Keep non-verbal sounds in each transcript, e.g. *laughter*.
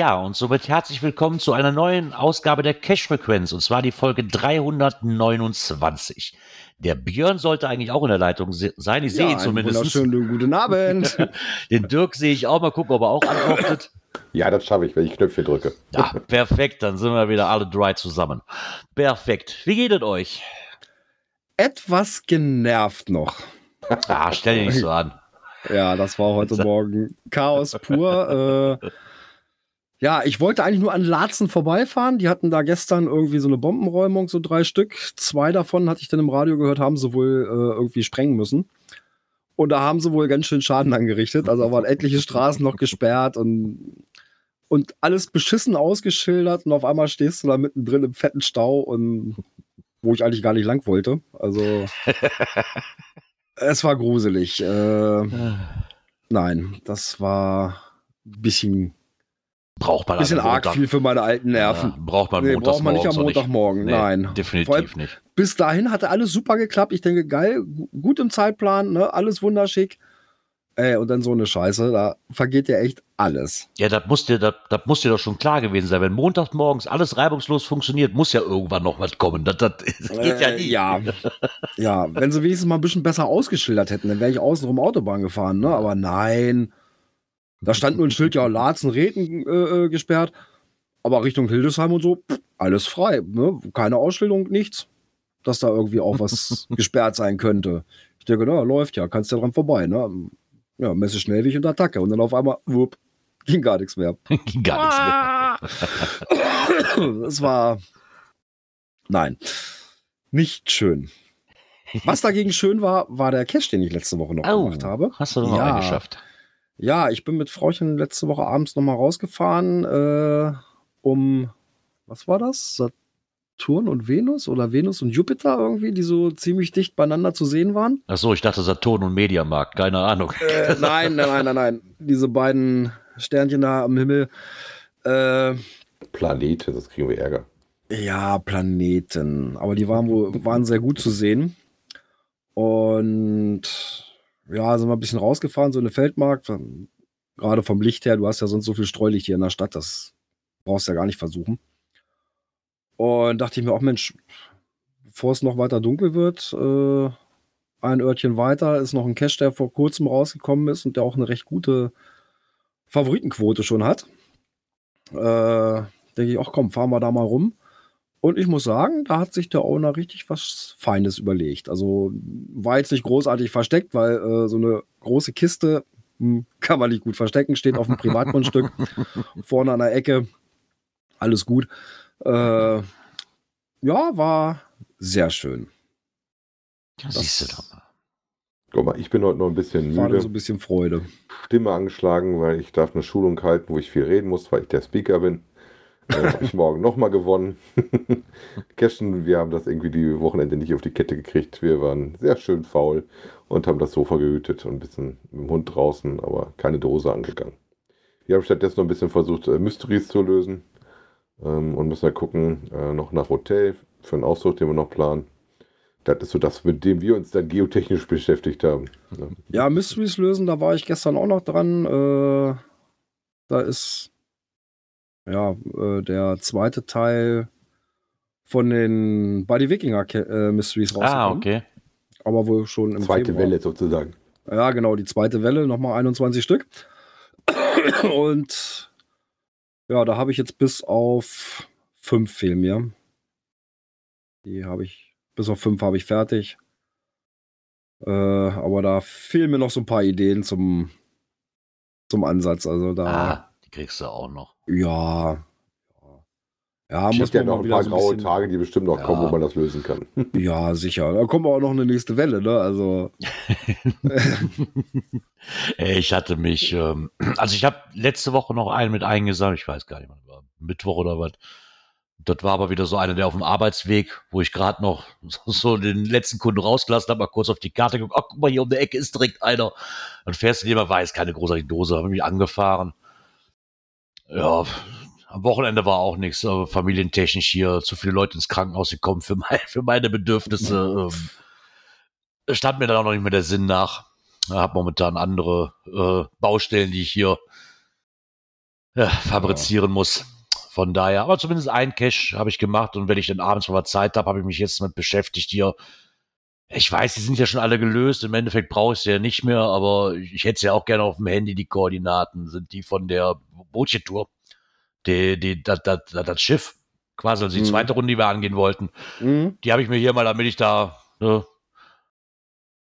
Ja, und somit herzlich willkommen zu einer neuen Ausgabe der Cash-Frequenz, und zwar die Folge 329. Der Björn sollte eigentlich auch in der Leitung se- sein, ich sehe ihn zumindest. Wunderschönen guten Abend. *laughs* Den Dirk sehe ich auch, mal gucken, ob er auch antwortet. Ja, das schaffe ich, wenn ich Knöpfe drücke. Ja, perfekt, dann sind wir wieder alle drei zusammen. Perfekt. Wie geht es euch? Etwas genervt noch. Ah, stell dich nicht so an. Ja, das war heute *laughs* Morgen Chaos pur. Äh, ja, ich wollte eigentlich nur an Laatzen vorbeifahren. Die hatten da gestern irgendwie so eine Bombenräumung, so drei Stück. Zwei davon hatte ich dann im Radio gehört, haben sie wohl äh, irgendwie sprengen müssen. Und da haben sie wohl ganz schön Schaden angerichtet. Also da waren etliche Straßen noch gesperrt und, und alles beschissen ausgeschildert. Und auf einmal stehst du da mittendrin im fetten Stau und wo ich eigentlich gar nicht lang wollte. Also es war gruselig. Äh, nein, das war ein bisschen, Braucht man bisschen arg Montag- viel für meine alten Nerven. Ja, braucht man Nee, braucht man nicht am Montagmorgen. Nee, Nein. Definitiv allem- nicht. Bis dahin hatte alles super geklappt. Ich denke, geil, gu- gut im Zeitplan, ne? alles wunderschick. Ey, und dann so eine Scheiße, da vergeht ja echt alles. Ja, das muss dir, das, das muss dir doch schon klar gewesen sein. Wenn montags morgens alles reibungslos funktioniert, muss ja irgendwann noch was kommen. Das, das, *laughs* geht ja Äh, nie. ja. ja, wenn sie wenigstens mal ein bisschen besser ausgeschildert hätten, dann wäre ich außenrum Autobahn gefahren, ne? Aber nein. Da stand nur ein Schild, ja, Laatzen, Reten äh, äh, gesperrt. Aber Richtung Hildesheim und so, pff, alles frei. Ne? Keine Ausstellung, nichts. Dass da irgendwie auch was *laughs* gesperrt sein könnte. Ich denke, na, läuft ja, kannst ja dran vorbei. Ne? Ja, Messe Schnellweg und Attacke. Und dann auf einmal, wupp, ging gar nichts mehr. *laughs* Ging gar nichts mehr. *laughs* Es war. Nein. Nicht schön. Was dagegen schön war, war der Cash, den ich letzte Woche noch Oh, gemacht habe. hast du noch Ja. geschafft? Ja, ich bin mit Frauchen letzte Woche abends nochmal rausgefahren, äh, um, was war das? Saturn und Venus oder Venus und Jupiter irgendwie, die so ziemlich dicht beieinander zu sehen waren. Ach so, ich dachte Saturn und Mediamarkt, keine Ahnung. Äh, nein, nein, nein, nein, nein. Diese beiden Sternchen da am Himmel. Äh, Planete, das kriegen wir Ärger. Ja, Planeten. Aber die waren wohl waren sehr gut zu sehen. Und ja, sind wir ein bisschen rausgefahren, so eine Feldmarkt. Gerade vom Licht her, du hast ja sonst so viel Streulicht hier in der Stadt, das brauchst du ja gar nicht versuchen. Und dachte ich mir auch, Mensch, bevor es noch weiter dunkel wird, äh, ein Örtchen weiter ist noch ein Cache, der vor kurzem rausgekommen ist und der auch eine recht gute Favoritenquote schon hat. Äh, denke ich, ach komm, fahren wir da mal rum. Und ich muss sagen, da hat sich der Owner richtig was Feines überlegt. Also war jetzt nicht großartig versteckt, weil äh, so eine große Kiste hm, kann man nicht gut verstecken, steht auf dem Privatgrundstück, *laughs* vorne an der Ecke. Alles gut. Äh, ja, war sehr schön. Ja, siehst du doch mal. Guck mal, ich bin heute noch ein bisschen War müde, so ein bisschen Freude. Stimme angeschlagen, weil ich darf eine Schulung halten, wo ich viel reden muss, weil ich der Speaker bin. Habe ich morgen nochmal gewonnen. *laughs* Cashen, wir haben das irgendwie die Wochenende nicht auf die Kette gekriegt. Wir waren sehr schön faul und haben das Sofa gehütet und ein bisschen mit dem Hund draußen, aber keine Dose angegangen. Wir haben stattdessen noch ein bisschen versucht, äh, Mysteries zu lösen ähm, und müssen ja gucken, äh, noch nach Hotel für einen Ausdruck, den wir noch planen. Das ist so das, mit dem wir uns dann geotechnisch beschäftigt haben. Ja, Mysteries lösen, da war ich gestern auch noch dran. Äh, da ist ja äh, der zweite Teil von den Buddy Wikinger äh, Mysteries rausgekommen. Ah, okay. Aber wohl schon im Zweite Februar. Welle sozusagen. Ja, genau, die zweite Welle, nochmal 21 Stück. Und ja, da habe ich jetzt bis auf fünf fehlen mir. Die habe ich, bis auf fünf habe ich fertig. Äh, aber da fehlen mir noch so ein paar Ideen zum, zum Ansatz. Also da, Ah, die kriegst du auch noch. Ja. ja. Ja, Es muss gibt ja noch ein paar so ein graue bisschen. Tage, die bestimmt noch Ja. kommen, wo man das lösen kann. *laughs* Ja, sicher. Da kommt auch noch eine nächste Welle, ne? Also, *laughs* Ich hatte mich, ähm, also ich habe letzte Woche noch einen mit eingesammelt, ich weiß gar nicht, wann war Mittwoch oder was. Das war aber wieder so einer, der auf dem Arbeitsweg, wo ich gerade noch *laughs* so den letzten Kunden rausgelassen habe, mal kurz auf die Karte geguckt, ach guck mal, hier um der Ecke ist direkt einer. Dann fährst du mal, weiß, keine großartige Dose, habe mich angefahren. Ja, am Wochenende war auch nichts, aber familientechnisch hier zu viele Leute ins Krankenhaus gekommen für, mein, für meine Bedürfnisse. Ähm, stand mir dann auch noch nicht mehr der Sinn nach. Ich habe momentan andere äh, Baustellen, die ich hier ja, fabrizieren muss. Von daher, aber zumindest ein Cache habe ich gemacht und wenn ich dann abends mal Zeit habe, habe ich mich jetzt mit beschäftigt hier. Ich weiß, die sind ja schon alle gelöst. Im Endeffekt brauche ich sie ja nicht mehr, aber ich hätte sie ja auch gerne auf dem Handy. Die Koordinaten sind die von der Bootje-Tour. Die, die, das, das, das, Schiff, quasi also die Mhm. zweite Runde, die wir angehen wollten. mhm. Die habe ich mir hier mal, damit ich da, ne,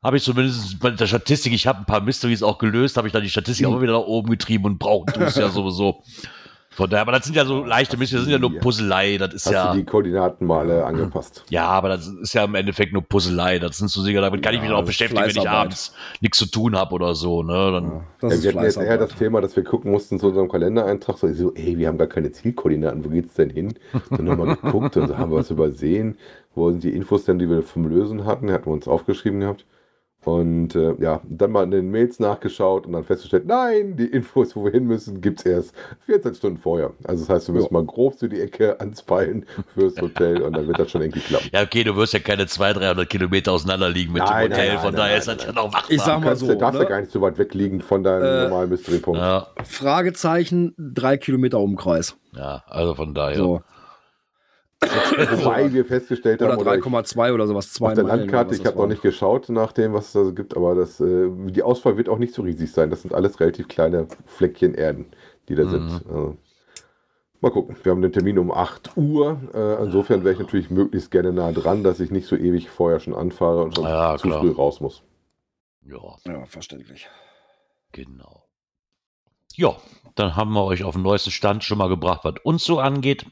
habe ich zumindest bei der Statistik, ich habe ein paar Mysteries auch gelöst, habe ich dann die Statistik Mhm. auch wieder nach oben getrieben und brauchen tust ja *laughs* sowieso. Von daher, aber das sind ja so leichte Mysteries, das sind ja nur. Puzzlei, das ist Hast ja, du die Koordinaten mal äh, angepasst? ja, aber das ist ja im Endeffekt nur Puzzlei, das sind so Dinge, damit kann ich Ja, mich dann auch beschäftigen, wenn ich abends nichts zu tun habe oder so, ne, dann, Ja, das Ja, ist wir hatten jetzt eher das. Thema, dass wir gucken mussten zu unserem Kalendereintrag, so, so ey, wir haben gar keine Zielkoordinaten, wo geht's denn hin? Dann nochmal geguckt und so haben wir was übersehen. Wo sind die Infos denn, die wir vom Lösen hatten? Hatten wir uns aufgeschrieben gehabt. Und äh, ja, dann mal in den Mails nachgeschaut und dann festgestellt, nein, die Infos, wo wir hin müssen, gibt's erst 14 Stunden vorher. Also das heißt, wir müssen mal grob zu die Ecke anspeilen fürs Hotel und dann wird das schon irgendwie klappen. ja, okay, du wirst ja keine 200, 300 Kilometer auseinander liegen mit Nein, dem Hotel, nein, nein, von nein, daher nein, ist das ja noch machbar. Ich sag Du mal so, du darfst ne? ja gar nicht so weit weg liegen von deinem Äh, normalen Mystery-Punkt. ja, Fragezeichen, drei Kilometer Umkreis. ja, also von daher. So. *laughs* Wobei wir festgestellt Oder haben, oder ich- 3,2 oder sowas. Zwei Auf der Meilen Landkarte, ich habe noch nicht geschaut nach dem, was es da so gibt, aber das, äh, die Auswahl wird auch nicht so riesig sein. Das sind alles relativ kleine Fleckchen Erden, die da Mhm. sind. Also, mal gucken. Wir haben den Termin um 8 Uhr. Äh, insofern wäre ich natürlich möglichst gerne nah dran, dass ich nicht so ewig vorher schon anfahre und schon Ja, zu klar. früh raus muss. Ja, Ja, verständlich. genau. Ja, dann haben wir euch auf den neuesten Stand schon mal gebracht, was uns so angeht.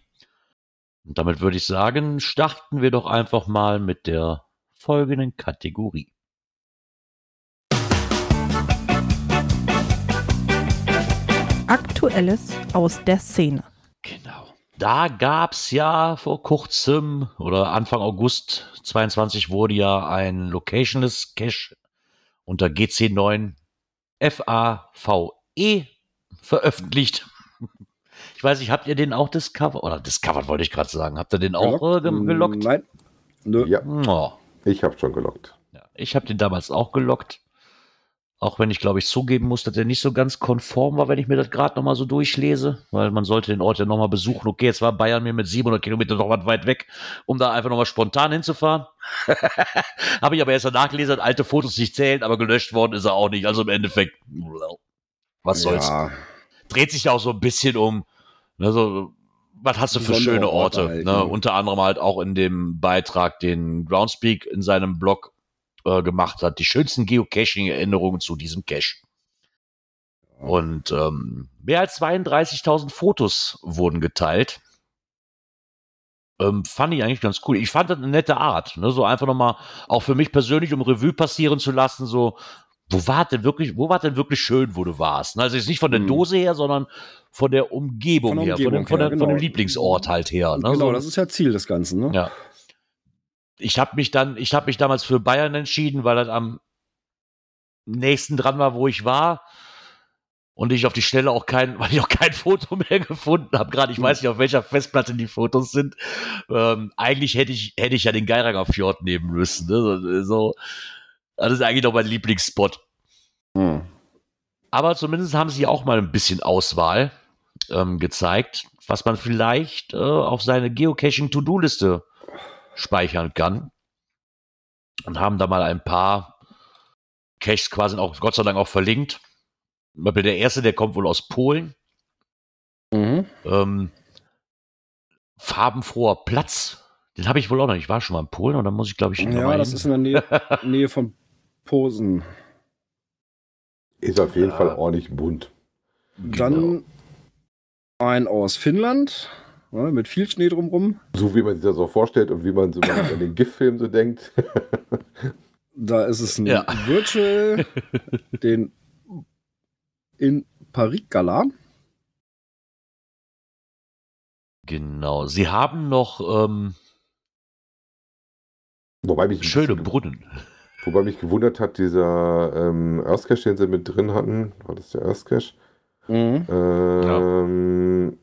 Und damit würde ich sagen, starten wir doch einfach mal mit der folgenden Kategorie. Aktuelles aus der Szene. Genau. Da gab's ja vor kurzem oder Anfang August 22 wurde ja ein Locationless Cache unter GC9 FAVE veröffentlicht. Ich weiß nicht, habt ihr den auch discovered? Oder discovered wollte ich gerade sagen. Habt ihr den auch äh, ge- gelockt? Nein. Nö. Ja, Oh. ich habe schon gelockt. Ja, ich habe den damals auch gelockt. Auch wenn ich, glaube ich, zugeben muss, dass der nicht so ganz konform war, wenn ich mir das gerade nochmal so durchlese. Weil man sollte den Ort ja nochmal besuchen. Okay, jetzt war Bayern mir mit 700 Kilometern noch was weit weg, um da einfach nochmal spontan hinzufahren. *laughs* habe ich aber erst danach gelesen, alte Fotos nicht zählen, aber gelöscht worden ist er auch nicht. Also im Endeffekt, was soll's. Ja, Dreht sich auch so ein bisschen um, ne, so, was hast du für schöne Orte Orte? halt, ne? ne? Unter anderem halt auch in dem Beitrag, den Groundspeak in seinem Blog äh, gemacht hat, die schönsten Geocaching-Erinnerungen zu diesem Cache. Und ähm, mehr als 32.000 Fotos wurden geteilt. Ähm, fand ich eigentlich ganz cool. Ich fand das eine nette Art. Ne? So einfach nochmal, auch für mich persönlich, um Revue passieren zu lassen, so, wo war denn wirklich, wo war denn wirklich schön, wo du warst? Ne? Also jetzt nicht von der Hm. Dose her, sondern von der Umgebung, Von der her, von, dem, Umgebung von, der, her, von dem genau. Lieblingsort halt her. Ne? genau, so, das ist ja Ziel des Ganzen, ne? ja. Ich habe mich dann, ich habe mich damals für Bayern entschieden, weil das am nächsten dran war, wo ich war. Und ich auf die Schnelle auch kein, *laughs* weil ich auch kein Foto mehr gefunden habe. Gerade ich weiß nicht, auf welcher Festplatte die Fotos sind. Ähm, eigentlich hätte ich, hätte ich ja den Geiranger Fjord nehmen müssen. Ne? So, so, das ist eigentlich noch mein Lieblingsspot. Hm. Aber zumindest haben sie auch mal ein bisschen Auswahl ähm, gezeigt, was man vielleicht äh, auf seine Geocaching-To-Do-Liste speichern kann. Und haben da mal ein paar Caches quasi auch Gott sei Dank auch verlinkt. Der erste, der kommt wohl aus Polen. Mhm. Ähm, farbenfroher Platz. Den habe ich wohl auch noch. nicht. Ich war schon mal in Polen und dann muss ich, glaube ich, Ja, das ist in der Nähe, *laughs* Nähe von Posen. Ist auf jeden Ja. Fall ordentlich bunt. Dann ein aus Finnland. ne, mit viel Schnee drumrum. So wie man sich das so vorstellt und wie man so an den GIF-Film so denkt. *laughs* Da ist es ein Ja. Virtual, *laughs* den in Parikala. Genau. Sie haben noch ähm, Wobei mich, ein schöne Brunnen. Wobei mich gewundert hat, dieser ähm, Earth Cache, den sie mit drin hatten. War das der Earth Cache? Mhm. Ähm,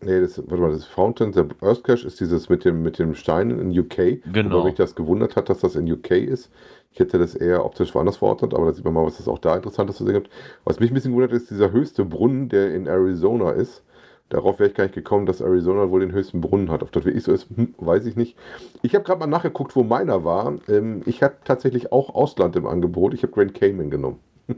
Nee, das, warte mal, das Fountain, der Earth Cache ist dieses mit dem, mit dem Stein in UK. Genau. Wobei mich das gewundert hat, dass das in UK ist. Ich hätte das eher optisch woanders verortet, aber da sieht man mal, was es auch da Interessantes zu sehen gibt. Was mich ein bisschen gewundert ist, dieser höchste Brunnen, der in Arizona ist. Darauf wäre ich gar nicht gekommen, dass Arizona wohl den höchsten Brunnen hat. Ob das wirklich so ist, hm, weiß ich nicht. Ich habe gerade mal nachgeguckt, wo meiner war. Ähm, ich habe tatsächlich auch Ausland im Angebot. Ich habe Grand Cayman genommen. *laughs*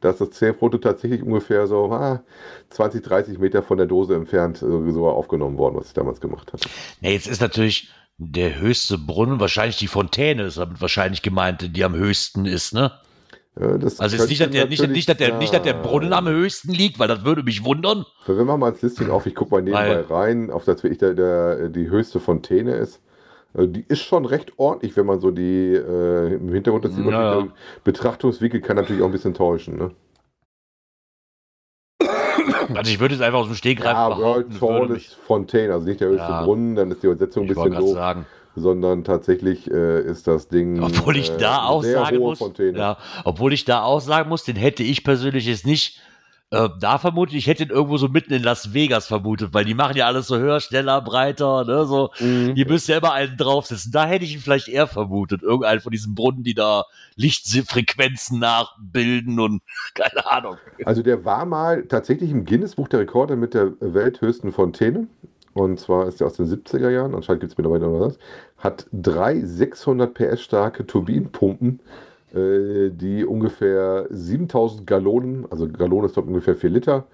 Da ist das Zählfoto tatsächlich ungefähr so ah, 20, 30 Meter von der Dose entfernt äh, so aufgenommen worden, was ich damals gemacht hatte. Ja, jetzt ist natürlich der höchste Brunnen, wahrscheinlich die Fontäne ist damit wahrscheinlich gemeint, die am höchsten ist, ne? Ja, das Also ist nicht, dass der, nicht, nicht, dass der, nicht, dass der Brunnen am höchsten liegt, weil das würde mich wundern. So, Wir machen mal das Listing auf. Ich gucke mal nebenbei Weil- rein, auf das wirklich der, der, die höchste Fontäne ist. Äh, Die ist schon recht ordentlich, wenn man so die äh, im Hintergrund das. Ja, ja. Der Betrachtungswinkel kann natürlich auch ein bisschen täuschen. Ne? Also ich würde jetzt einfach aus dem Stegreif Ja, behaupten, World würde Tallest Fontaine, also nicht der höchste Ja. Brunnen, dann ist die Übersetzung ein bisschen doof, sagen. Sondern tatsächlich äh, ist das Ding. Obwohl ich äh, da auch sagen muss, ja, obwohl ich da auch sagen muss, den hätte ich persönlich jetzt nicht äh, da vermutet. Ich hätte ihn irgendwo so mitten in Las Vegas vermutet, weil die machen ja alles so höher, schneller, breiter, ne, so. Mhm. Ihr müsst ja immer einen draufsetzen. Da hätte ich ihn vielleicht eher vermutet. Irgendeinen von diesen Brunnen, die da Lichtfrequenzen nachbilden und *laughs* keine Ahnung. Also der war mal tatsächlich im Guinness-Buch der Rekorde mit der welthöchsten Fontäne. Und zwar ist der aus den 70er Jahren, anscheinend gibt es mittlerweile noch was. Hat drei 600 PS starke Turbinenpumpen, äh, die ungefähr 7000 Gallonen, also Gallone ist ich ungefähr 4 Liter,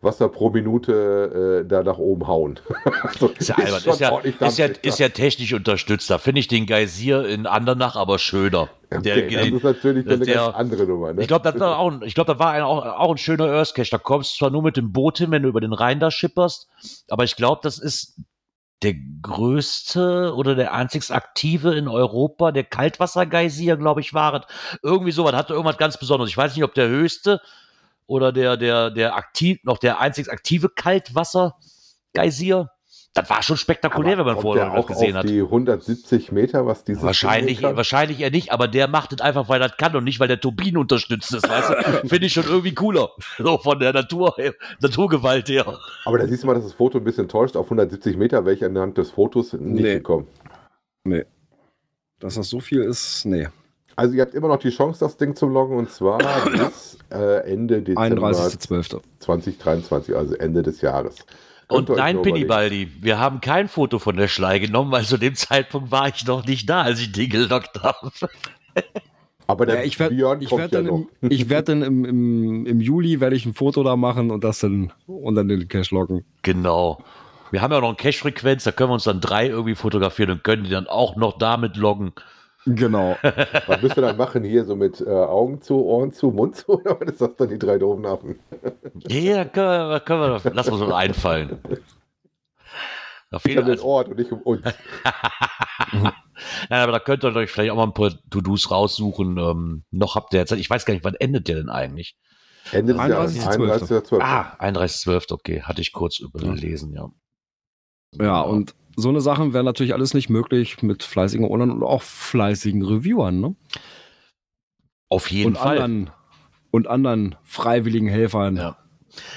Wasser pro Minute äh, da nach oben hauen. *laughs* also, Ist ja, schon ist, ja, ist, ja, ist ja technisch unterstützt. Da finde ich den Geysir in Andernach aber schöner. Okay, Der- das ist natürlich dann eine der- ganz andere Nummer. Ne? Ich glaube, das war auch, ein- ich glaube, das war ein, auch, auch ein schöner Earth Cache. Da kommst du zwar nur mit dem Boot hin, wenn du über den Rhein da schipperst, aber ich glaube, das ist der größte oder der einzigst aktive in Europa, der Kaltwassergeysir, glaube ich, war es. Irgendwie sowas, hatte irgendwas ganz Besonderes. Ich weiß nicht, ob der höchste oder der, der, der aktiv, noch der einzigst aktive Kaltwassergeysir. Das war schon spektakulär, wenn man vorher auch gesehen auf hat. die 170 Meter, was dieses Wahrscheinlich, wahrscheinlich eher nicht, aber der macht es einfach, weil er das kann und nicht, weil der Turbinen unterstützt ist, weißt du? *laughs* Finde ich schon irgendwie cooler. So von der Natur, Naturgewalt her. Aber da siehst du mal, dass das Foto ein bisschen täuscht. Auf 170 Meter wäre ich anhand des Fotos nicht Nee. gekommen. Dass das so viel ist, nee. Also ihr habt immer noch die Chance, das Ding zu loggen und zwar *coughs* bis äh, Ende Dezember 31.12. 2023, also Ende des Jahres. Könnt Und nein. Pinibaldi, wir haben kein Foto von der Schlei genommen, weil zu dem Zeitpunkt war ich noch nicht da, als ich den gelockt habe. *laughs* Aber der Ja, ich werde Björn ich kommt werd ja dann, noch. im, ich werd dann im, im, im Juli werde ich ein Foto da machen und das dann und dann den Cache loggen. Genau. Wir haben ja noch eine Cache-Frequenz, da können wir uns dann drei irgendwie fotografieren und können die dann auch noch damit loggen. Genau. Was müssen wir dann machen hier so mit äh, Augen zu, Ohren zu, Mund zu? *laughs* Oder was ist das dann die drei doofen Affen? Ja, können wir, können wir, lass uns so einfallen. Auf Ich jeden habe den Fall. Ort und nicht um uns. *laughs* Nein, aber da könnt ihr euch vielleicht auch mal ein paar To-Dos raussuchen. Ähm, noch habt ihr jetzt, ich weiß gar nicht, wann endet der denn eigentlich? Ende des Jahres, 31.12.. 31.12. Ah, 31.12., okay, hatte ich kurz überlesen, ja. Ja, und so eine Sachen wären natürlich alles nicht möglich mit fleißigen Ownern und auch fleißigen Reviewern, ne? Auf jeden und Fall. anderen und anderen freiwilligen Helfern. Ja.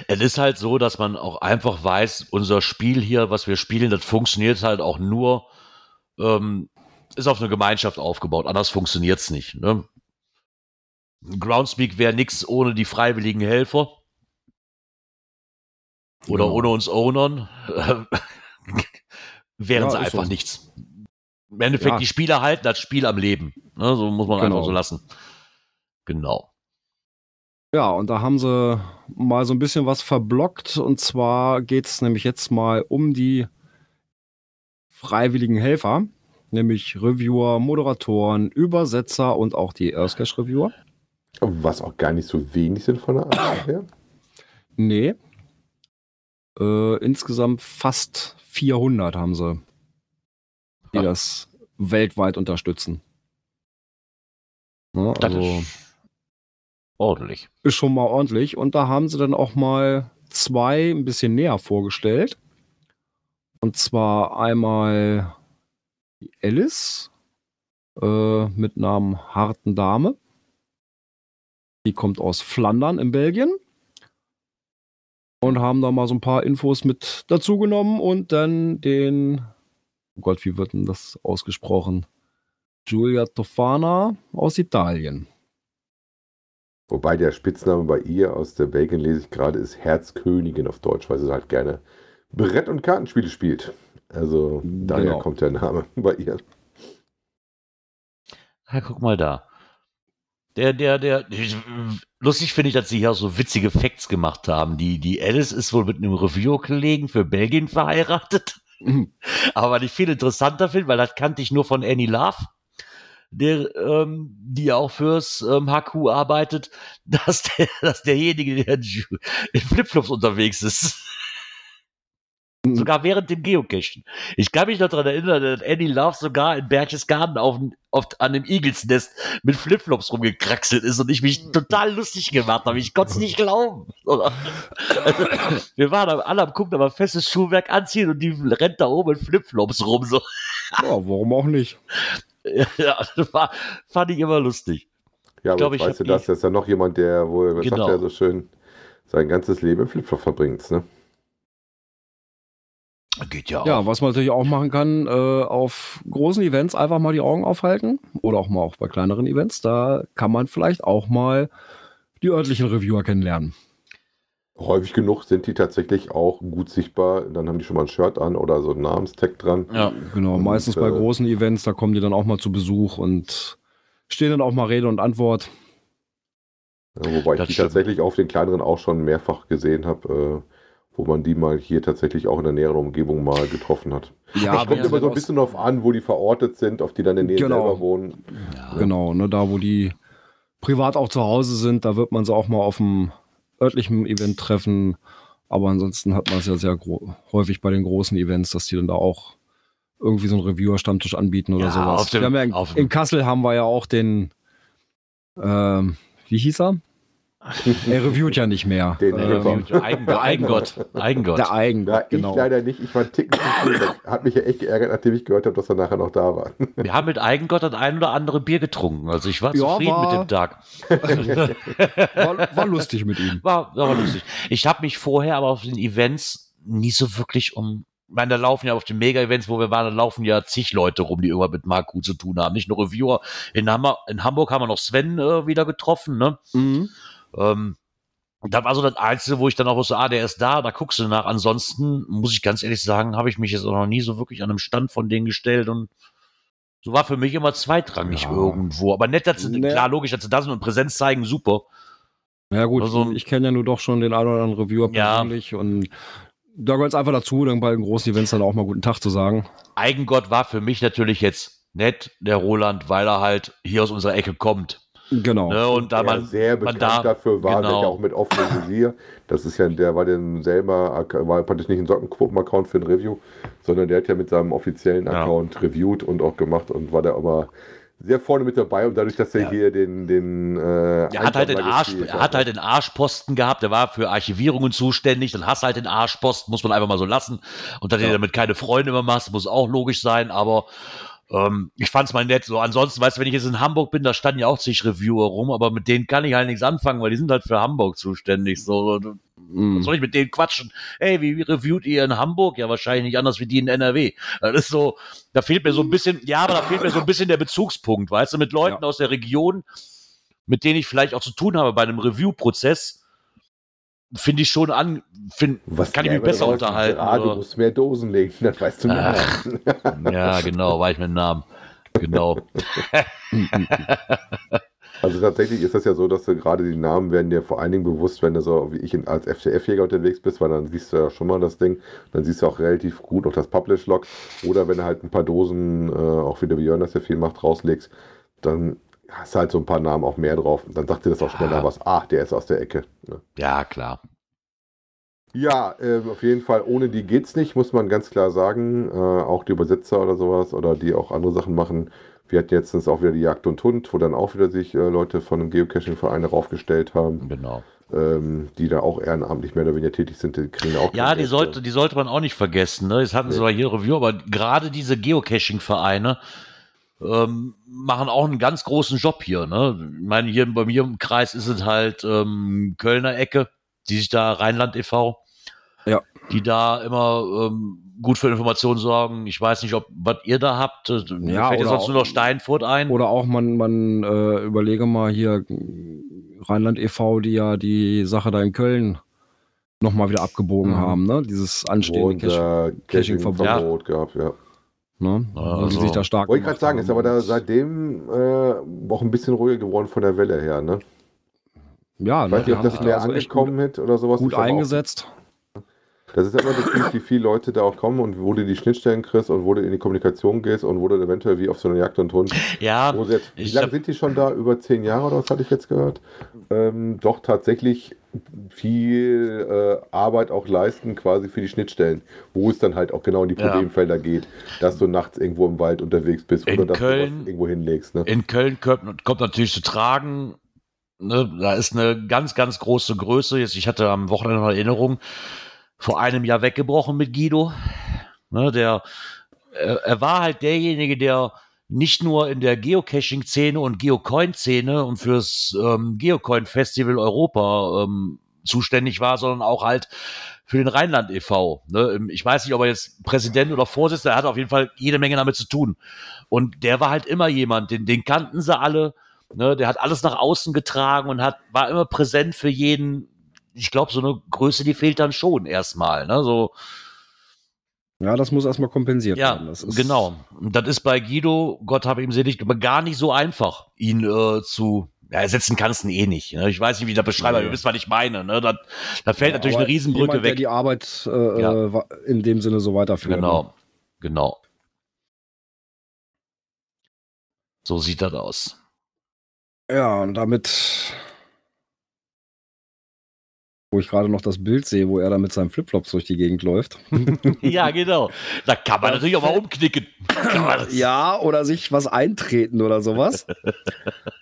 Es ist halt so, dass man auch einfach weiß, unser Spiel hier, was wir spielen, das funktioniert halt auch nur, ähm, ist auf eine Gemeinschaft aufgebaut. Anders funktioniert es nicht. Ne? Groundspeak wäre nichts ohne die freiwilligen Helfer. Oder Genau. ohne uns Ownern. Wären Ja, sie einfach so. nichts. Im Endeffekt, Ja. die Spieler halten das Spiel am Leben. Ne? So muss man Genau. einfach so lassen. Genau. Ja, und da haben sie mal so ein bisschen was verblockt. Und zwar geht es nämlich jetzt mal um die freiwilligen Helfer, nämlich Reviewer, Moderatoren, Übersetzer und auch die Earthcache-Reviewer. Was auch gar nicht so wenig sind von der Anzahl her. Nee. Äh, insgesamt fast 400 haben sie, die Ja. das weltweit unterstützen. Ja, Das also ist ordentlich. ist schon mal ordentlich. Und da haben sie dann auch mal zwei ein bisschen näher vorgestellt. Und zwar einmal die Alice äh, mit Namen Harten Dame. Die kommt aus Flandern in Belgien. Und haben da mal so ein paar Infos mit dazu genommen und dann den, oh Gott, wie wird denn das ausgesprochen? Giulia Tofana aus Italien. Wobei der Spitzname bei ihr aus der Belgien, lese ich gerade, ist Herzkönigin auf Deutsch, weil sie halt gerne Brett- und Kartenspiele spielt. Also daher Genau. kommt der Name *laughs* bei ihr. Ja, guck mal da. Der, der, der, lustig finde ich, dass sie hier auch so witzige Facts gemacht haben. Die, die Alice ist wohl mit einem Reviewer-Kollegen für Belgien verheiratet. *laughs* Aber was ich viel interessanter finde, weil das kannte ich nur von Annie Love, der, ähm, die auch fürs ähm, HQ arbeitet, *laughs* dass, der, dass derjenige, der in Flipflops unterwegs ist. Sogar während dem Geocachen. Ich kann mich noch daran erinnern, dass Annie Love sogar in Berchtesgaden auf, auf, an dem Igelsnest mit Flipflops rumgekraxelt ist und ich mich total lustig gemacht habe. Ich konnte es nicht glauben. Also, *laughs* wir waren alle am gucken, aber festes Schuhwerk anziehen und die rennt da oben in Flipflops rum. So. Ja, warum auch nicht? *laughs* Ja, das war, fand ich immer lustig. Ja, aber glaub, jetzt ich weißt du das, das ist ja noch jemand, der wohl, was Genau. sagt er so schön, sein ganzes Leben im Flipflop verbringt. Ne? Geht ja auch. Ja, was man natürlich auch machen kann, äh, auf großen Events einfach mal die Augen aufhalten oder auch mal auch bei kleineren Events. Da kann man vielleicht auch mal die örtlichen Reviewer kennenlernen. Häufig genug sind die tatsächlich auch gut sichtbar. Dann haben die schon mal ein Shirt an oder so einen Namenstag dran. Ja. Genau, Und, meistens bei äh, großen Events, da kommen die dann auch mal zu Besuch und stehen dann auch mal Rede und Antwort. Ja, wobei ich Das die stimmt. tatsächlich auf den kleineren auch schon mehrfach gesehen habe, äh, wo man die mal hier tatsächlich auch in der näheren Umgebung mal getroffen hat. Ja, Es kommt immer so ein bisschen darauf an, wo die verortet sind, ob die dann in der Nähe Genau. selber wohnen. Ja. Genau, ne, da wo die privat auch zu Hause sind, da wird man sie auch mal auf dem örtlichen Event treffen. Aber ansonsten hat man es ja sehr häufig bei den großen Events, dass die dann da auch irgendwie so einen Reviewer-Stammtisch anbieten oder Ja, sowas. auf dem- Wir haben ja in, auf dem- in Kassel haben wir ja auch den, ähm, wie hieß er? Er reviewt ja nicht mehr. Den ähm. Eigengott. Eigengott. Eigengott. der Eigen, Ja, ich genau. leider nicht. Ich war einen Ticken hat mich ja echt geärgert, nachdem ich gehört habe, dass er nachher noch da war. Wir haben mit Eigengott das ein oder andere Bier getrunken. Also ich war Ja, zufrieden war- mit dem Tag. *laughs* War, war lustig mit ihm. War, war lustig. Ich habe mich vorher aber auf den Events nie so wirklich um. Ich meine, da laufen ja auf den Mega-Events, wo wir waren, da laufen ja zig Leute rum, die irgendwas mit Marku zu tun haben. Nicht nur Reviewer. In, Hammer, in Hamburg haben wir noch Sven äh, wieder getroffen, ne? Mhm. Ähm, und das war so das Einzige, wo ich dann auch wusste, ah, der ist da, da guckst du nach. Ansonsten, muss ich ganz ehrlich sagen, habe ich mich jetzt auch noch nie so wirklich an einem Stand von denen gestellt und so war für mich immer zweitrangig Ja. irgendwo. Aber nett, dass sie, Ne. klar, logisch, dass sie da sind und Präsenz zeigen, super. Ja gut, Also- ich kenne ja nur doch schon den einen oder anderen Reviewer Ja. persönlich und da gehört es einfach dazu, dann bei den großen Events dann auch mal guten Tag zu sagen. Eigengott war für mich natürlich jetzt nett, der Roland, weil er halt hier aus unserer Ecke kommt. Genau. Ne? Und da man, sehr man bekannt da, dafür war, der genau. ja auch mit offenem Visier. Das ist ja, der war denn selber, war praktisch nicht ein Sockenquoten-Account für ein Review, sondern der hat ja mit seinem offiziellen Ja. Account reviewed und auch gemacht und war da immer sehr vorne mit dabei und dadurch, dass er Ja. hier den, den äh, er hat halt den Arsch, er hat halt den Arschposten gehabt, der war für Archivierungen zuständig, dann hast du halt den Arschposten, muss man einfach mal so lassen. Und dass du Ja. dir damit keine Freunde mehr machst, muss auch logisch sein, aber ähm, ich fand's mal nett. So, ansonsten, weißt du, wenn ich jetzt in Hamburg bin, da standen ja auch zig Reviewer rum, aber mit denen kann ich halt nichts anfangen, weil die sind halt für Hamburg zuständig. So, was Mhm. soll ich mit denen quatschen? Ey, wie, wie reviewt ihr in Hamburg? Ja, wahrscheinlich nicht anders wie die in NRW. Das ist so, da fehlt mir so ein bisschen, ja, aber da fehlt mir so ein bisschen der Bezugspunkt, weißt du, mit Leuten Ja. aus der Region, mit denen ich vielleicht auch zu tun habe bei einem Review-Prozess, finde ich schon an, find, Was kann ich mich besser unterhalten. Gerard, du musst mehr Dosen legen, dann weißt du mehr. Ach. Ja, genau, war ich mit dem Namen. Genau. *laughs* Also tatsächlich ist das ja so, dass du gerade die Namen werden dir vor allen Dingen bewusst, wenn du so wie ich in, als FTF-Jäger unterwegs bist, weil dann siehst du ja schon mal das Ding, dann siehst du auch relativ gut noch das Publish-Log oder wenn du halt ein paar Dosen, äh, auch wieder wie Jörn das ja viel macht, rauslegst, dann hast halt so ein paar Namen auch mehr drauf. Und dann sagt dir das auch Ja. schneller was, ah, der ist aus der Ecke. Ne? Ja, klar. Ja, äh, auf jeden Fall. Ohne die geht's nicht, muss man ganz klar sagen. Äh, auch die Übersetzer oder sowas oder die auch andere Sachen machen. Wir hatten jetzt auch wieder die Jagd und Hund, wo dann auch wieder sich äh, Leute von einem Geocaching-Verein raufgestellt haben, Genau. ähm, die da auch ehrenamtlich mehr oder weniger tätig sind. Die kriegen auch Ja, die sollte, die sollte man auch nicht vergessen. Ne? Das hatten sie Nee. zwar hier Review, aber gerade diese Geocaching-Vereine ähm, machen auch einen ganz großen Job hier. Ne? Ich meine, hier bei mir im Kreis ist es halt ähm, Kölner Ecke, die sich da Rheinland e.V., Ja. die da immer ähm, gut für Informationen sorgen. Ich weiß nicht, ob was ihr da habt. Mir Ja, fällt jetzt sonst auch- nur noch Steinfurt ein. Oder auch man, man äh, überlege mal hier äh, Rheinland e.V., die ja die Sache da in Köln nochmal wieder abgebogen Mhm. haben, ne? Dieses anstehende unser Caching-Verbot. Caching-Verbot gab, ja. Ne? Wo die also- sich da stark Wollte ich gerade sagen, ist aber da seitdem äh, auch ein bisschen ruhiger geworden von der Welle her, ne? ja, Ich ne? weiß die nicht, ob das mehr da also angekommen ist oder sowas. gut, auch- eingesetzt. Das ist ja immer das Ziel, wie viele Leute da auch kommen und wo du die Schnittstellen kriegst und wo du in die Kommunikation gehst und wo du eventuell wie auf so eine Jagd und Hund. ja, jetzt, wie lange hab- sind die schon da? Über zehn Jahre oder was hatte ich jetzt gehört? Ähm, doch tatsächlich viel äh, Arbeit auch leisten, quasi für die Schnittstellen, wo es dann halt auch genau in die Ja. Problemfelder geht, dass du nachts irgendwo im Wald unterwegs bist In oder dass Köln- du was irgendwo hinlegst. Ne? in Köln kommt, kommt natürlich zu tragen. Ne, da ist eine ganz, ganz große Größe. Jetzt, ich hatte am Wochenende noch Erinnerung, vor einem Jahr weggebrochen mit Guido. Ne, der, er, er war halt derjenige, der nicht nur in der Geocaching-Szene und Geocoin-Szene und fürs ähm, Geocoin-Festival Europa ähm, zuständig war, sondern auch halt für den Rheinland e.V. Ne? Ich weiß nicht, ob er jetzt Präsident oder Vorsitzender, er hat auf jeden Fall jede Menge damit zu tun. Und der war halt immer jemand, den, den kannten sie alle. Ne? Der hat alles nach außen getragen und hat, war immer präsent für jeden. Ich glaube, so eine Größe, die fehlt dann schon erstmal. Ne? So, Ja, das muss erstmal kompensiert ja, werden. Das ist, genau. Das ist bei Guido, Gott habe ihm selig, aber gar nicht so einfach, ihn äh, zu ja, ersetzen kannst du ihn eh nicht. Ne? Ich weiß nicht, wie ich das beschreibe, aber Nee. ihr wisst, was ich meine. Ne? Da, da fällt Ja, natürlich eine Riesenbrücke jemand, Der weg. die Arbeit äh, Ja. äh, wa- in dem Sinne so weiterführt. Genau, genau. So sieht das aus. Ja, und damit, wo ich gerade noch das Bild sehe, wo er da mit seinen Flipflops durch die Gegend läuft. *laughs* ja, genau. Da kann man natürlich auch mal umknicken. *clears throat* Ja, oder sich was eintreten oder sowas.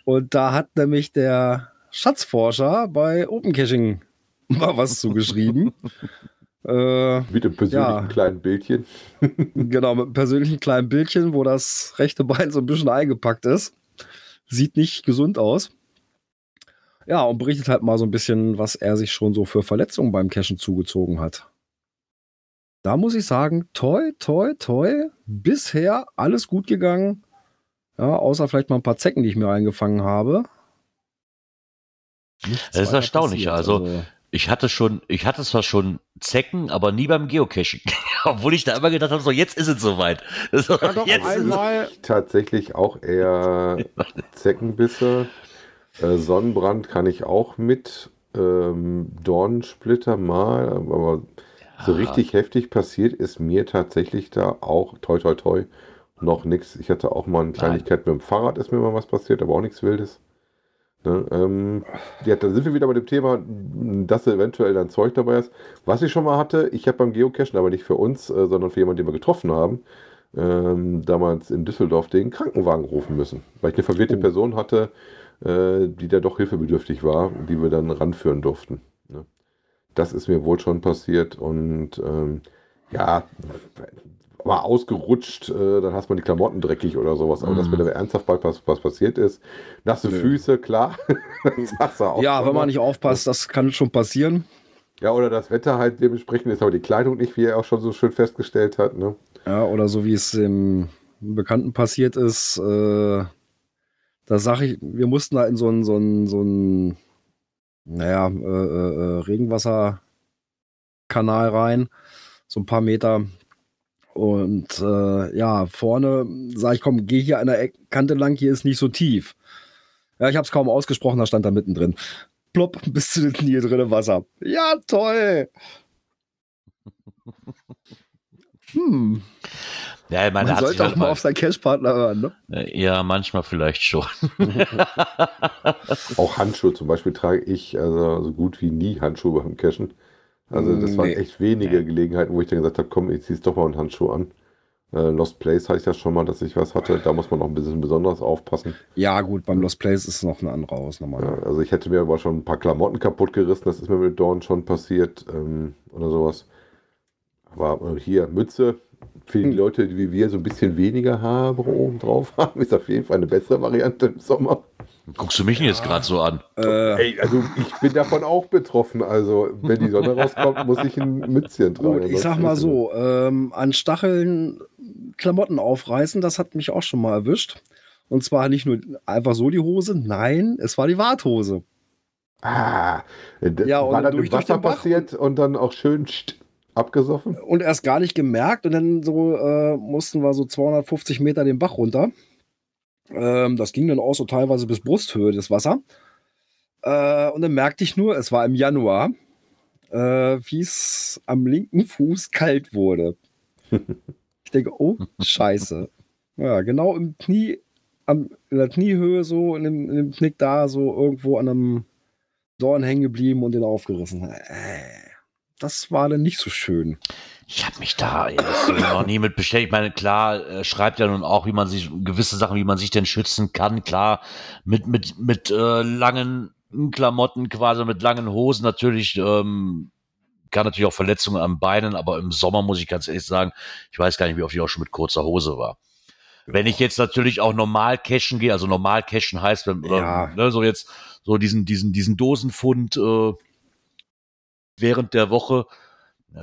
und da hat nämlich der Schatzforscher bei Open Caching mal was zugeschrieben. *laughs* äh, Mit dem persönlichen Ja. kleinen Bildchen. *laughs* genau, mit einem persönlichen kleinen Bildchen, wo das rechte Bein so ein bisschen eingepackt ist. Sieht nicht gesund aus. Ja, und berichtet halt mal so ein bisschen, was er sich schon so für Verletzungen beim Cashen zugezogen hat. Da muss ich sagen, toi, toi, toi, bisher alles gut gegangen. Ja, außer vielleicht mal ein paar Zecken, die ich mir eingefangen habe. Nichts Das ist erstaunlich, passiert. also- Ich hatte schon, ich hatte zwar schon Zecken, aber nie beim Geocaching. *laughs* Obwohl ich da immer gedacht habe, so jetzt ist es soweit. So, Ja, doch, jetzt einmal, Tatsächlich auch eher *laughs* Zeckenbisse. Äh, Sonnenbrand kann ich auch mit. Ähm, Dornensplitter mal, aber so richtig heftig passiert ist mir tatsächlich da auch, toi toi toi, noch nichts. Ich hatte auch mal eine Kleinigkeit mit dem Fahrrad, ist mir mal was passiert, aber auch nichts Wildes. Ne, ähm, ja, da sind wir wieder bei dem Thema, dass eventuell dann Zeug dabei ist. Was ich schon mal hatte, ich habe beim Geocachen, aber nicht für uns, äh, sondern für jemanden, den wir getroffen haben, ähm, damals in Düsseldorf den Krankenwagen rufen müssen, weil ich eine verwirrte Oh. Person hatte, die da doch hilfebedürftig war, die wir dann ranführen durften. Ne? Das ist mir wohl schon passiert und ähm, ja, mal ausgerutscht, äh, dann hast man die Klamotten dreckig oder sowas, aber dass Mhm. mir da ernsthaft was, was, passiert ist, nasse Nö. Füße, klar, *laughs* ja, wenn man nicht aufpasst, das kann schon passieren. Ja, oder das Wetter halt dementsprechend ist, aber die Kleidung nicht, wie er auch schon so schön festgestellt hat. Ne? Ja, oder so wie es dem Bekannten passiert ist, äh, da sage ich, wir mussten da in so einen, so einen, so einen, naja, äh, äh, Regenwasserkanal rein, so ein paar Meter. Und äh, ja, vorne sage ich, komm, geh hier an der Kante lang, hier ist nicht so tief. Ja, ich habe es kaum ausgesprochen, da stand da mittendrin. Plopp, *laughs* bis zu den Knie drin im Wasser. Ja, toll. *laughs* Hm. Ja, Man sollte halt auch mal mal, auf seinen Cash-Partner hören, ne? Äh, ja, manchmal vielleicht schon. *laughs* Auch Handschuhe zum Beispiel trage ich also so gut wie nie Handschuhe beim Cashen. Also das waren Nee. echt wenige Nee. Gelegenheiten, wo ich dann gesagt habe, komm, ich zieh's doch mal einen Handschuh an. Äh, Lost Place hatte ich ja schon mal, dass ich was hatte. Da muss man noch ein bisschen besonders aufpassen. Ja, gut, beim Lost Place ist noch eine andere Ausnahme. Ja, also ich hätte mir aber schon ein paar Klamotten kaputt gerissen, das ist mir mit Dawn schon passiert ähm, oder sowas. Aber äh, hier, Mütze, für die Hm. Leute, die wie wir so ein bisschen weniger Haare oben drauf haben, ist auf jeden Fall eine bessere Variante im Sommer. Guckst du mich denn jetzt gerade so an? Äh, Ey, also ich bin davon auch betroffen. Also wenn die Sonne rauskommt, muss ich ein Mützchen tragen. gut, ich sag mal so, ähm, an Stacheln Klamotten aufreißen, das hat mich auch schon mal erwischt. Und zwar nicht nur einfach so die Hose, nein, es war die Warthose. Ah, das Ja, und war dann durch- im Wasser passiert und dann auch schön abgesoffen. Und erst gar nicht gemerkt und dann so äh, mussten wir so 250 Meter den Bach runter. Ähm, das ging dann auch so teilweise bis Brusthöhe, das Wasser. Äh, und dann merkte ich nur, es war im Januar, äh, wie es am linken Fuß kalt wurde. *laughs* Ich denke, oh, scheiße. Ja, genau im Knie, am, in der Kniehöhe so, in dem, in dem Knick da, so irgendwo an einem Dorn hängen geblieben und den aufgerissen. Äh, das war dann nicht so schön. Ich habe mich da noch nie mit beschäftigt. Ich meine, klar, er schreibt ja nun auch, wie man sich gewisse Sachen, wie man sich denn schützen kann. Klar, mit mit mit äh, langen Klamotten, quasi mit langen Hosen natürlich. Ähm, kann natürlich auch Verletzungen am Beinen, aber im Sommer muss ich ganz ehrlich sagen, ich weiß gar nicht, wie oft ich auch schon mit kurzer Hose war. Wenn ich jetzt natürlich auch normal cashen gehe, also normal cashen heißt, wenn, oder, Ja. ne, so jetzt so diesen diesen diesen Dosenfund äh, während der Woche,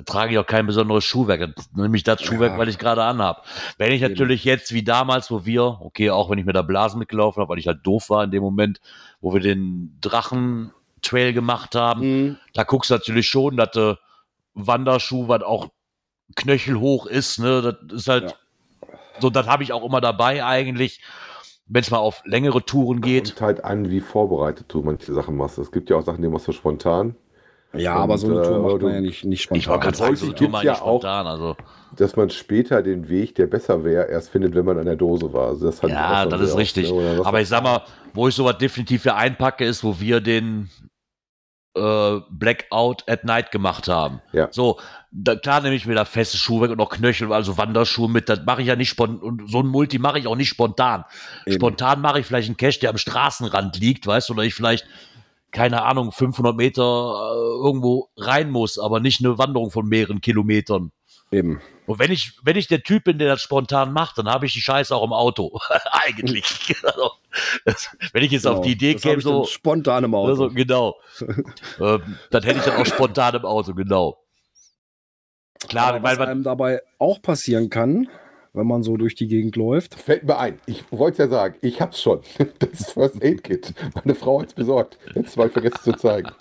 trage ich auch kein besonderes Schuhwerk. Nämlich das Schuhwerk, Ja. weil ich gerade anhab. Wenn ich natürlich jetzt wie damals, wo wir, okay, auch wenn ich mit der Blasen mitgelaufen habe, weil ich halt doof war in dem Moment, wo wir den Drachen-Trail gemacht haben, Mhm. da guckst du natürlich schon, dass der Wanderschuh, was auch knöchelhoch ist, ne, das ist halt, Ja. so, das habe ich auch immer dabei eigentlich, wenn es mal auf längere Touren geht. Kommt halt an, wie vorbereitet du manche Sachen machst. Es gibt ja auch Sachen, die machst du spontan. Ja, Und, aber so eine Tour äh, macht du- man ja nicht, nicht spontan. Ich wollte gerade sagen, so Häufig Tour ja auch- spontan, also. Dass man später den Weg, der besser wäre, erst findet, wenn man an der Dose war. Also das hat Ja, das ist richtig. Aber ich sag mal, wo ich sowas definitiv für einpacke, ist, wo wir den äh, Blackout at Night gemacht haben. Ja. So, da, klar nehme ich mir da festes Schuhwerk und auch Knöchel, also Wanderschuhe mit. Das mache ich ja nicht spontan. Und so ein Multi mache ich auch nicht spontan. Eben. Spontan mache ich vielleicht einen Cache, der am Straßenrand liegt, weißt du, oder ich vielleicht, keine Ahnung, 500 Meter äh, irgendwo rein muss, aber nicht eine Wanderung von mehreren Kilometern. Eben. Und wenn ich, wenn ich der Typ bin, der das spontan macht, dann habe ich die Scheiße auch im Auto. *laughs* Eigentlich. Also, das, wenn ich jetzt auf die Idee Genau. das hab käme, so, spontan im Auto. also, genau. *laughs* ähm, dann hätte ich dann auch spontan im Auto, genau. Klar, Aber weil was man, einem dabei auch passieren kann, wenn man so durch die Gegend läuft. Fällt mir ein. Ich wollte ja sagen, ich hab's schon. *laughs* Das ist First Aid Kit. Meine Frau hat's besorgt. Jetzt mal vergessen zu zeigen. *laughs*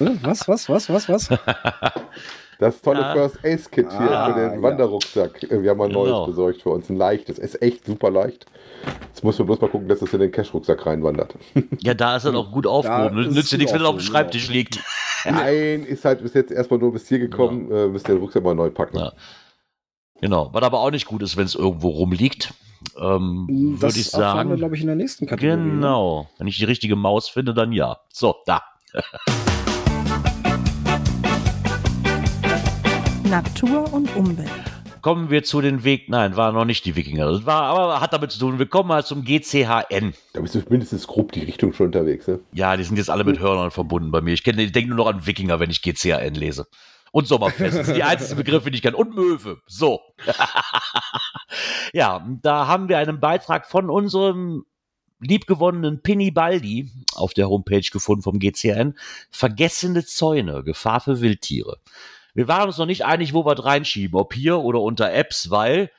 Äh, Was, was, was, was, was? Das tolle Ja. First Aid Kit hier Ah, für den ja. Wanderrucksack. Äh, Wir haben ein neues Genau. besorgt für uns. Ein leichtes. Ist echt super leicht. Jetzt muss man bloß mal gucken, dass es in den Cash-Rucksack reinwandert. ja, da ist er auch gut aufgehoben. ist Nützt dir nichts, wenn er auf dem Schreibtisch genau. liegt. Nein, ist halt bis jetzt erstmal nur bis hier gekommen. Äh, müsst den Rucksack mal neu packen. Ja. Genau. Was aber auch nicht gut ist, wenn es irgendwo rumliegt, ähm, Das würde ich erfahren wir, sagen. glaube ich, in der nächsten Kategorie. ne? Genau. Wenn ich die richtige Maus finde, dann ja. So, da. *laughs* Natur und Umwelt. Kommen wir zu den Weg. Nein, war noch nicht die Wikinger. Das war, aber hat damit zu tun. Wir kommen mal zum GCHN. Da bist du mindestens grob die Richtung schon unterwegs. Ne? Ja, die sind jetzt alle mit Hörnern verbunden bei mir. Ich ich denke nur noch an Wikinger, wenn ich GCHN lese. Und Sommerfest. Das sind die einzigen Begriffe, die ich kann. Und Möwe. So. *laughs* ja, da haben wir einen Beitrag von unserem liebgewonnenen Pinny Baldi auf der Homepage gefunden vom GCN. Vergessene Zäune, Gefahr für Wildtiere. Wir waren uns noch nicht einig, wo wir reinschieben, ob hier oder unter Apps, weil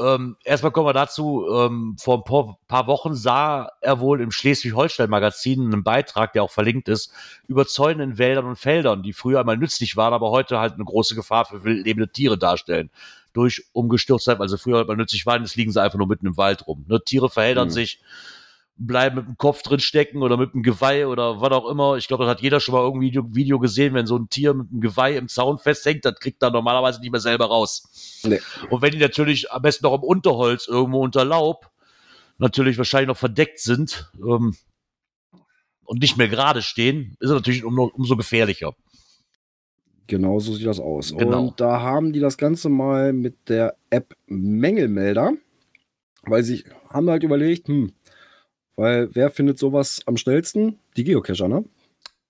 ähm, erstmal kommen wir dazu, ähm, vor ein paar, paar Wochen sah er wohl im Schleswig-Holstein-Magazin einen Beitrag, der auch verlinkt ist, über Zäune in Wäldern und Feldern, die früher einmal nützlich waren, aber heute halt eine große Gefahr für wildlebende Tiere darstellen. Durch Umgestürztheit, weil sie früher halt mal nützlich waren, jetzt liegen sie einfach nur mitten im Wald rum. Ne? Tiere verheddern Mhm. sich, bleiben mit dem Kopf drin stecken oder mit dem Geweih oder was auch immer. Ich glaube, das hat jeder schon mal irgendwie Video, Video gesehen, wenn so ein Tier mit dem Geweih im Zaun festhängt, das kriegt er normalerweise nicht mehr selber raus. Nee. Und wenn die natürlich am besten noch im Unterholz irgendwo unter Laub natürlich wahrscheinlich noch verdeckt sind ähm, und nicht mehr gerade stehen, ist es natürlich um, umso gefährlicher. Genau so sieht das aus. Genau. Und da haben die das Ganze mal mit der App Mängelmelder, weil sie haben halt überlegt, hm, weil wer findet sowas am schnellsten? Die Geocacher, ne?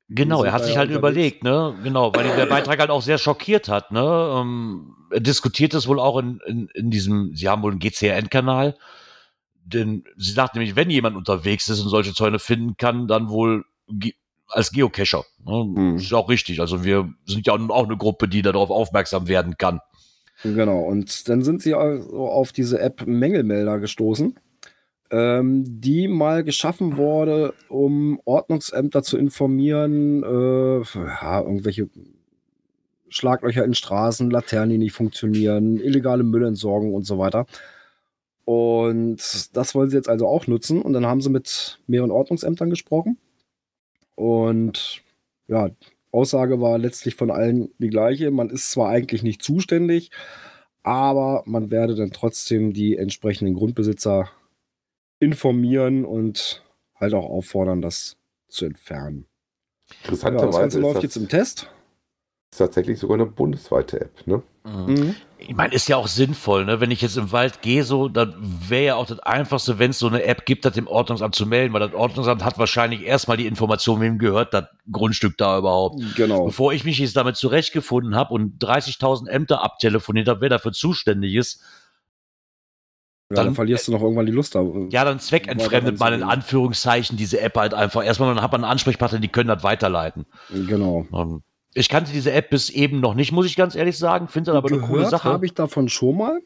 Genau, er hat sich halt überlegt, ne? Genau, weil der *laughs* Beitrag halt auch sehr schockiert hat, ne? Ähm, er diskutiert es wohl auch in, in, in diesem, sie haben wohl einen GCRN-Kanal, denn sie sagt nämlich, wenn jemand unterwegs ist und solche Zäune finden kann, dann wohl ge als Geocacher. Ne? Hm. Ist ja auch richtig. Also wir sind ja auch eine Gruppe, die darauf aufmerksam werden kann. Genau, und dann sind sie also auf diese App Mängelmelder gestoßen, ähm, die mal geschaffen wurde, um Ordnungsämter zu informieren, äh, ja, irgendwelche Schlaglöcher in Straßen, Laternen, die nicht funktionieren, illegale Müllentsorgung und so weiter. Und das wollen sie jetzt also auch nutzen. Und dann haben sie mit mehreren Ordnungsämtern gesprochen. Und ja, Aussage war letztlich von allen die gleiche. Man ist zwar eigentlich nicht zuständig, aber man werde dann trotzdem die entsprechenden Grundbesitzer informieren und halt auch auffordern, das zu entfernen. Ja, das Interessanterweise Ganze ist läuft das jetzt im Test. tatsächlich sogar eine bundesweite App. Ne? Mhm. Ich meine, ist ja auch sinnvoll, ne? Wenn ich jetzt im Wald gehe, so, dann wäre ja auch das Einfachste, wenn es so eine App gibt, das dem Ordnungsamt zu melden, weil das Ordnungsamt hat wahrscheinlich erstmal die Information, wem gehört das Grundstück da überhaupt. Genau. Bevor ich mich jetzt damit zurechtgefunden habe und 30.000 Ämter abtelefoniert habe, wer dafür zuständig ist, Ja, dann, dann- verlierst du noch irgendwann die Lust da. ja, dann zweckentfremdet man in Anführungszeichen diese App halt einfach. Erstmal dann hat man einen Ansprechpartner, die können das weiterleiten. Genau. Ähm, Ich kannte diese App bis eben noch nicht, muss ich ganz ehrlich sagen. Finde aber eine coole Sache. habe ich davon schon mal.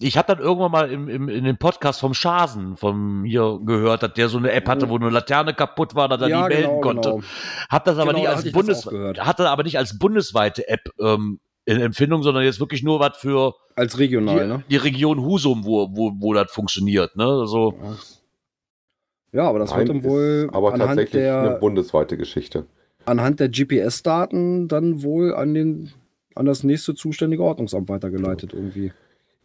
Ich habe dann irgendwann mal im, im, in dem Podcast vom Schasen vom hier gehört, dass der so eine App hatte, wo eine Laterne kaputt war, dass er Ja, die melden genau, konnte. genau. Hat das aber Genau, nicht als ich das aber nicht als bundesweite App ähm, in Empfindung, sondern jetzt wirklich nur was für Als regional, die, ne? die Region Husum, wo, wo, wo das funktioniert. Ne? Also, Ja, aber das Nein, wird dann wohl ist aber anhand tatsächlich eine der, bundesweite Geschichte. anhand der GPS-Daten dann wohl an, den, an das nächste zuständige Ordnungsamt weitergeleitet irgendwie.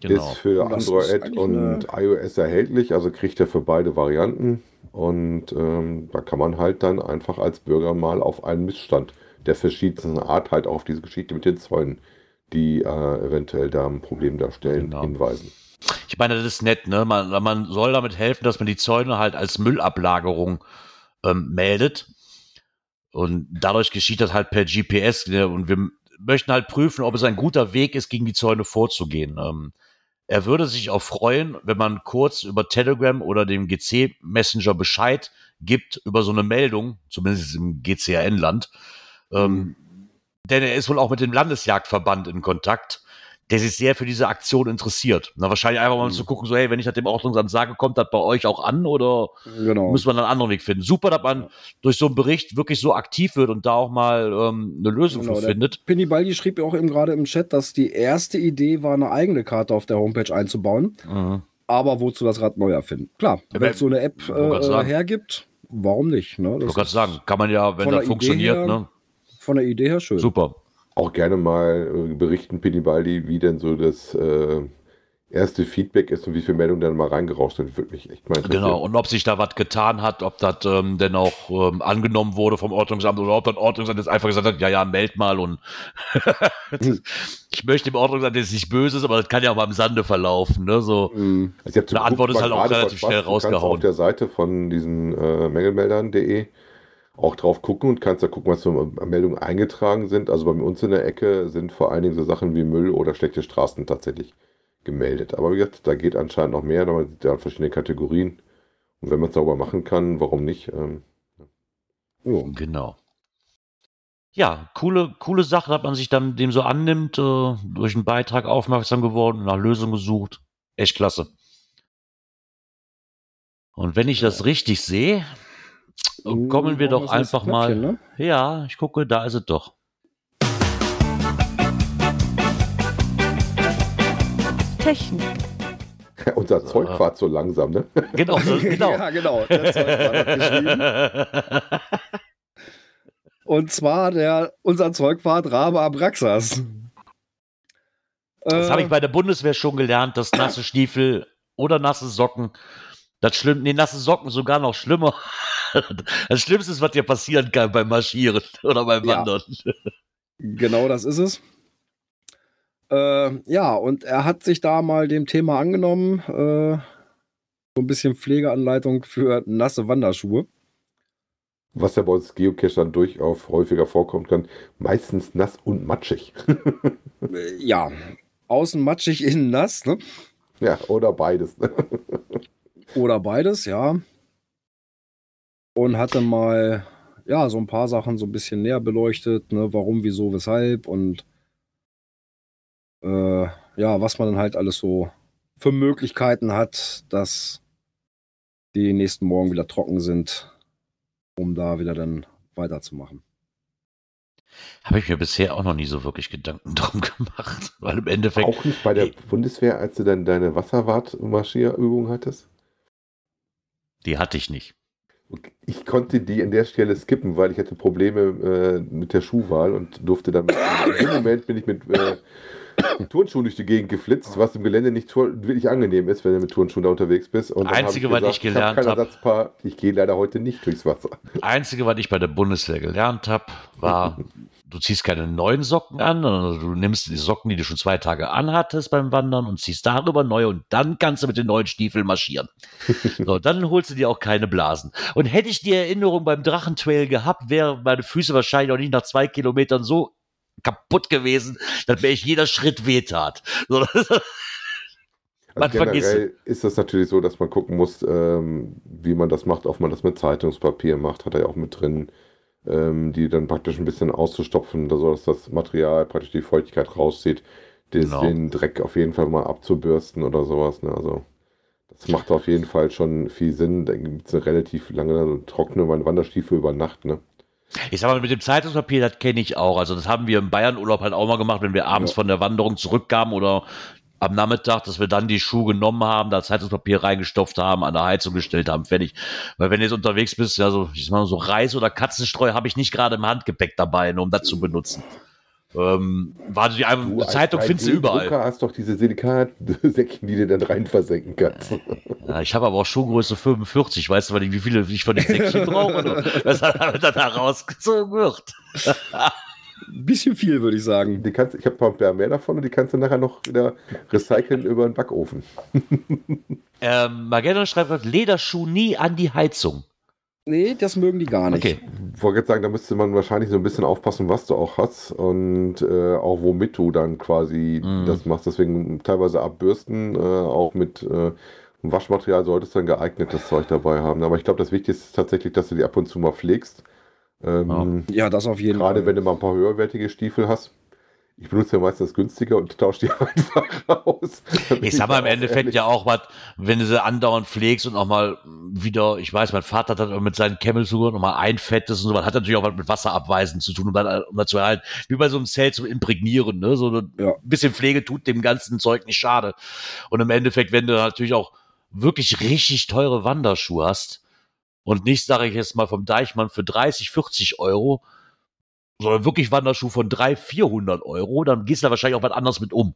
genau. Ist für Und ist Android eigentlich und iOS erhältlich, also kriegt er für beide Varianten. Und ähm, da kann man halt dann einfach als Bürger mal auf einen Missstand der verschiedensten Art halt auf diese Geschichte mit den Zäunen, die äh, eventuell da ein Problem darstellen, Genau. hinweisen. Ich meine, das ist nett, ne? Man, man soll damit helfen, dass man die Zäune halt als Müllablagerung ähm, meldet. Und dadurch geschieht das halt per GPS. Ne? Und wir möchten halt prüfen, ob es ein guter Weg ist, gegen die Zäune vorzugehen. Ähm, er würde sich auch freuen, wenn man kurz über Telegram oder dem GC-Messenger Bescheid gibt über so eine Meldung, zumindest im GCRN-Land. Ähm, denn er ist wohl auch mit dem Landesjagdverband in Kontakt, der sich sehr für diese Aktion interessiert. Na, wahrscheinlich einfach mal Mhm. zu gucken, so, hey, wenn ich das dem Ordnungsamt sage, kommt das bei euch auch an oder Genau. muss man einen anderen Weg finden? Super, dass man durch so einen Bericht wirklich so aktiv wird und da auch mal ähm, eine Lösung Genau, findet. Pinny Baldi schrieb ja auch eben gerade im Chat, dass die erste Idee war, eine eigene Karte auf der Homepage einzubauen. Mhm. Aber wozu das Rad neu erfinden? Klar, Ja, wenn es so eine App äh, hergibt, warum nicht? Ne? Ich Das wollte gerade sagen, kann man ja, wenn das funktioniert, her ne? Von der Idee her schön. Super. Auch gerne mal äh, berichten, Pinibaldi, wie denn so das äh, erste Feedback ist und wie viele Meldungen dann mal reingerauscht sind. Würde mich echt mal interessieren. Genau, und ob sich da was getan hat, ob das ähm, denn auch ähm, angenommen wurde vom Ordnungsamt oder ob das Ordnungsamt jetzt einfach gesagt hat, ja, ja, meld mal und *laughs* ich möchte dem Ordnungsamt jetzt nicht Böses, aber das kann ja auch mal im Sande verlaufen, ne? So, Mhm. Also Eine Antwort ist halt auch relativ schnell rausgehauen. auf der Seite von diesen äh, Mängelmeldern.de auch drauf gucken und kannst da gucken, was für Meldungen eingetragen sind. Also bei uns in der Ecke sind vor allen Dingen so Sachen wie Müll oder schlechte Straßen tatsächlich gemeldet. Aber wie gesagt, da geht anscheinend noch mehr, da sind ja verschiedene Kategorien. Und wenn man es sauber machen kann, warum nicht? Ähm, Jo. Genau. Ja, coole, coole Sache, dass man sich dann dem so annimmt, äh, durch einen Beitrag aufmerksam geworden, nach Lösungen gesucht. Echt klasse. Und wenn ich das richtig sehe, kommen wir doch einfach mal. Ne? Ja, ich gucke, da ist es doch. Technik. *laughs* unser Zeug fahrt so langsam, ne? Genau, *laughs* genau. ja, genau. Der Zeug war geschrieben. *laughs* Und zwar der, unser Zeugwart Rabe Abraxas. Das Äh, habe ich bei der Bundeswehr schon gelernt, dass nasse Stiefel oder nasse Socken, das schlimm, nee, nasse Socken sogar noch schlimmer. *laughs* Das Schlimmste ist, was dir passieren kann beim Marschieren oder beim Ja. Wandern. *laughs* Genau das ist es. Äh, ja, und er hat sich da mal dem Thema angenommen. Äh, so ein bisschen Pflegeanleitung für nasse Wanderschuhe. Was ja bei uns Geocachern durchaus häufiger vorkommen kann. Meistens nass und matschig. *laughs* Ja, außen matschig, innen nass, ne? ja, oder beides. Ne? Oder beides, ja. Und hatte mal, ja, so ein paar Sachen so ein bisschen näher beleuchtet, ne? Warum, wieso, weshalb und äh, ja, was man dann halt alles so für Möglichkeiten hat, dass die nächsten Morgen wieder trocken sind, um da wieder dann weiterzumachen. Habe ich mir bisher auch noch nie so wirklich Gedanken *laughs* drum gemacht, weil im Endeffekt. Auch nicht bei der Bundeswehr, als du dann deine Wasserwart-Marschierübung hattest? Die hatte ich nicht. Ich konnte die an der Stelle skippen, weil ich hatte Probleme äh, mit der Schuhwahl und durfte dann. Im Moment bin ich mit äh, Turnschuhen durch die Gegend geflitzt, was im Gelände nicht wirklich angenehm ist, wenn du mit Turnschuhen da unterwegs bist. Und Einzige, was ich gelernt habe. Ich, hab ich gehe leider heute nicht durchs Wasser. Einzige, was ich bei der Bundeswehr gelernt habe, war, *laughs* du ziehst keine neuen Socken an, sondern du nimmst die Socken, die du schon zwei Tage anhattest beim Wandern und ziehst darüber neue und dann kannst du mit den neuen Stiefeln marschieren. *laughs* so, dann holst du dir auch keine Blasen. Und hätte ich die Erinnerung beim Drachentrail gehabt, wären meine Füße wahrscheinlich auch nicht nach zwei Kilometern so kaputt gewesen, dass mir jeder Schritt wehtat. So, also *laughs* man generell ist das natürlich so, dass man gucken muss, ähm, wie man das macht, ob man das mit Zeitungspapier macht, hat er ja auch mit drin ähm, die dann praktisch ein bisschen auszustopfen, sodass das Material praktisch die Feuchtigkeit rauszieht, genau. den Dreck auf jeden Fall mal abzubürsten oder sowas. Ne? Also das macht auf jeden Fall schon viel Sinn. Da gibt es eine relativ lange trockene Wanderstiefel über Nacht. Ne? Ich sag mal, mit dem Zeitungspapier, das kenne ich auch. Also das haben wir im Bayern-Urlaub halt auch mal gemacht, wenn wir abends ja. von der Wanderung zurückkamen oder am Nachmittag, dass wir dann die Schuhe genommen haben, da Zeitungspapier reingestopft haben, an der Heizung gestellt haben, fertig. Weil wenn du jetzt unterwegs bist, ja, so, ich sag mal, so Reis oder Katzenstreu habe ich nicht gerade im Handgepäck dabei, nur um das zu benutzen. Ähm, warte, die du, Zeitung findest du überall. Du hast doch diese Silikatsäckchen, die du dann rein versenken kannst. Ja, ich habe aber auch Schuhgröße 45. Weißt du, wie viele ich von den Säckchen brauche? Was dann da rausgezogen wird. *laughs* Ein bisschen viel, würde ich sagen. Die kannst, ich habe ein paar mehr davon und die kannst du nachher noch wieder recyceln über den Backofen. *laughs* ähm, Magellan schreibt, Lederschuh nie an die Heizung. Nee, das mögen die gar nicht. Okay. Ich wollte jetzt sagen, da müsste man wahrscheinlich so ein bisschen aufpassen, was du auch hast und äh, auch womit du dann quasi mm. das machst. Deswegen teilweise abbürsten, äh, auch mit äh, Waschmaterial solltest du dann geeignetes Zeug dabei haben. Aber ich glaube, das Wichtigste ist tatsächlich, dass du die ab und zu mal pflegst ähm, ja, das auf jeden gerade Fall. Gerade wenn du mal ein paar höherwertige Stiefel hast. Ich benutze ja meistens günstiger und tausche die *laughs* einfach raus. Ich sag mal im Endeffekt ehrlich. ja auch was, wenn du sie andauernd pflegst und auch mal wieder, ich weiß, mein Vater hat das mit seinen Cammelsuchern nochmal einfettest und so, was hat natürlich auch was mit Wasserabweisen zu tun, um, dann, um dazu halt, wie bei so einem Zelt zum Imprägnieren, ne? So ein ja. bisschen Pflege tut dem ganzen Zeug nicht schade. Und im Endeffekt, wenn du natürlich auch wirklich richtig teure Wanderschuhe hast, und nicht, sage ich jetzt mal, vom Deichmann für 30, 40 Euro, sondern wirklich Wanderschuh von 300, 400 Euro, dann gehst du da wahrscheinlich auch was anderes mit um.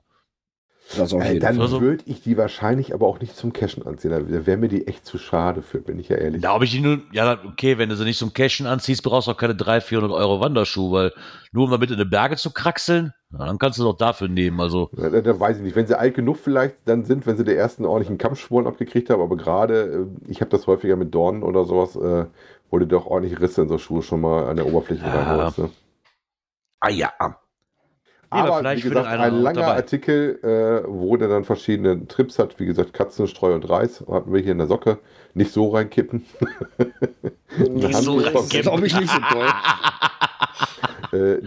Das auf äh, jeden dann würde ich die wahrscheinlich aber auch nicht zum Cashen anziehen. Da wäre mir die echt zu schade für, bin ich ja ehrlich. Da habe ich die nur, ja, okay, wenn du sie nicht zum Cashen anziehst, brauchst du auch keine 300, 400 Euro Wanderschuhe, weil nur um damit in die Berge zu kraxeln, dann kannst du doch dafür nehmen. Also. Da, da, weiß ich nicht. Wenn sie alt genug vielleicht dann sind, wenn sie die ersten ordentlichen Kampfspuren abgekriegt haben, aber gerade, äh, ich habe das häufiger mit Dornen oder sowas, äh, wo du doch ordentlich Risse in so Schuhe schon mal an der Oberfläche ja. reinholst. Ne? Ah ja, aber wie gesagt, ein langer dabei. Artikel, äh, wo der dann verschiedene Trips hat. Wie gesagt, Katzenstreu und Reis hatten wir hier in der Socke. Nicht so reinkippen. *laughs* Nicht so reinkippen. Das glaube ich nicht so toll. *laughs* Äh,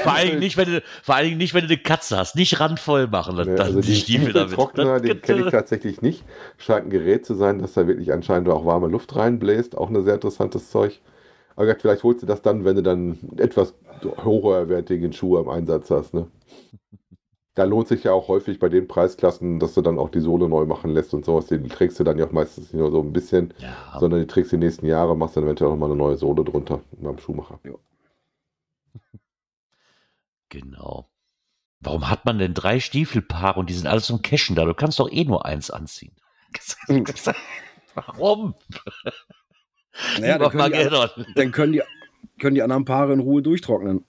vor, allem nicht, wenn du, vor allem nicht, wenn du eine Katze hast. Nicht randvoll machen. Dann, ne, also die Stiefel damit. Trockner, den kenne ich tatsächlich nicht. Scheint ein Gerät zu sein, dass da wirklich anscheinend auch warme Luft reinbläst. Auch ein sehr interessantes Zeug. Aber vielleicht holst du das dann, wenn du dann etwas hochwertigen Schuhe im Einsatz hast. Ne? Da lohnt sich ja auch häufig bei den Preisklassen, dass du dann auch die Sohle neu machen lässt und sowas. Die trägst du dann ja auch meistens nicht nur so ein bisschen, ja. sondern die trägst die nächsten Jahre, machst dann eventuell auch mal eine neue Sohle drunter beim Schuhmacher. Ja. Genau. Warum hat man denn drei Stiefelpaare und die sind alles zum Cashen da? Du kannst doch eh nur eins anziehen. *laughs* *laughs* Warum? Naja, *laughs* dann können, die, dann können, die, können die anderen Paare in Ruhe durchtrocknen.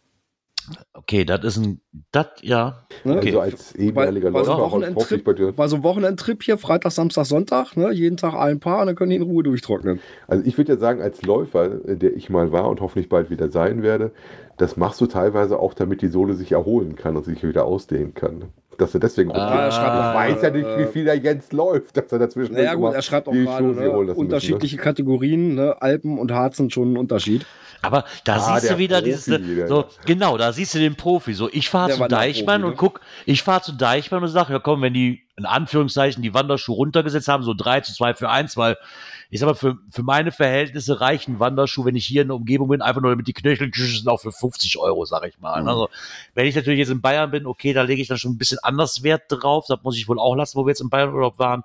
Okay, das ist ein, das, ja. Ne? Okay. Also als ehemaliger so Wochenendtrip- ich bei dir. Bei so einem Wochenendtrip hier, Freitag, Samstag, Sonntag, ne? jeden Tag ein Paar und dann können die in Ruhe durchtrocknen. Also ich würde ja sagen, als Läufer, äh, der ich mal war und hoffentlich bald wieder sein werde, das machst du teilweise auch, damit die Sohle sich erholen kann und sich wieder ausdehnen kann. Dass er deswegen Ah, okay, schreibt noch weiß ja nicht, äh, wie viel der Jens läuft, dass er dazwischen Naja gut, er schreibt auch gerade holen ne? lassen unterschiedliche Kategorien, ne? Alpen und Harz sind schon ein Unterschied. Aber da Ah, siehst du wieder Profi dieses, wieder, so, ja. genau, da siehst du den Profi. So, ich fahre zu Deichmann ne? und guck, ich fahre zu Deichmann und sage, ja komm, wenn die in Anführungszeichen die Wanderschuhe runtergesetzt haben, so 3 zu 2 für 1, weil ich sag mal, für, für meine Verhältnisse reichen Wanderschuhe, wenn ich hier in der Umgebung bin, einfach nur damit die Knöchel sind, auch für 50 Euro, sag ich mal. Mhm. Also, wenn ich natürlich jetzt in Bayern bin, okay, da lege ich dann schon ein bisschen anders Wert drauf. Das muss ich wohl auch lassen, wo wir jetzt in Bayern Urlaub waren.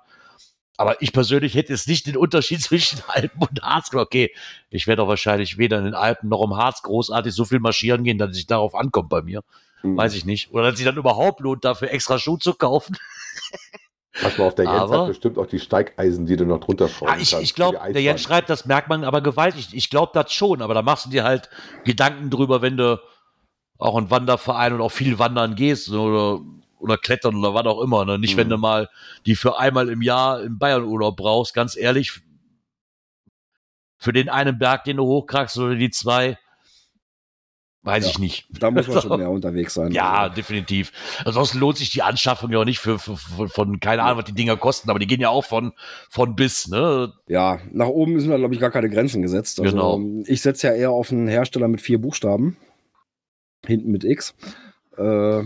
Aber ich persönlich hätte jetzt nicht den Unterschied *laughs* zwischen Alpen und Harz. Okay, ich werde auch wahrscheinlich weder in den Alpen noch im Harz großartig so viel marschieren gehen, dass ich darauf ankommt bei mir. Mhm. Weiß ich nicht. Oder dass sich dann überhaupt lohnt, dafür extra Schuhe zu kaufen. Pass mal auf, der Jens Aber- hat bestimmt auch die Steigeisen, die du noch drunter Ah, ich kannst ich für glaube, der Jens schreibt, das merkt man aber gewaltig. Ich glaube das schon, aber da machst du dir halt Gedanken drüber, wenn du auch in Wanderverein und auch viel wandern gehst oder, oder klettern oder was auch immer. Ne? Nicht, Mhm. wenn du mal die für einmal im Jahr im Bayern-Urlaub brauchst, ganz ehrlich. Für den einen Berg, den du hochkriegst oder die zwei, weiß Ja. ich nicht. Da muss man *laughs* schon mehr unterwegs sein. Ja, Also, definitiv. Ansonsten lohnt sich die Anschaffung ja auch nicht für, für, für von, keine Ahnung, was die Dinger kosten, aber die gehen ja auch von, von bis, ne? ja, nach oben sind da, glaube ich, gar keine Grenzen gesetzt. Also, Genau. Ich setze ja eher auf einen Hersteller mit vier Buchstaben. Hinten mit X. Äh,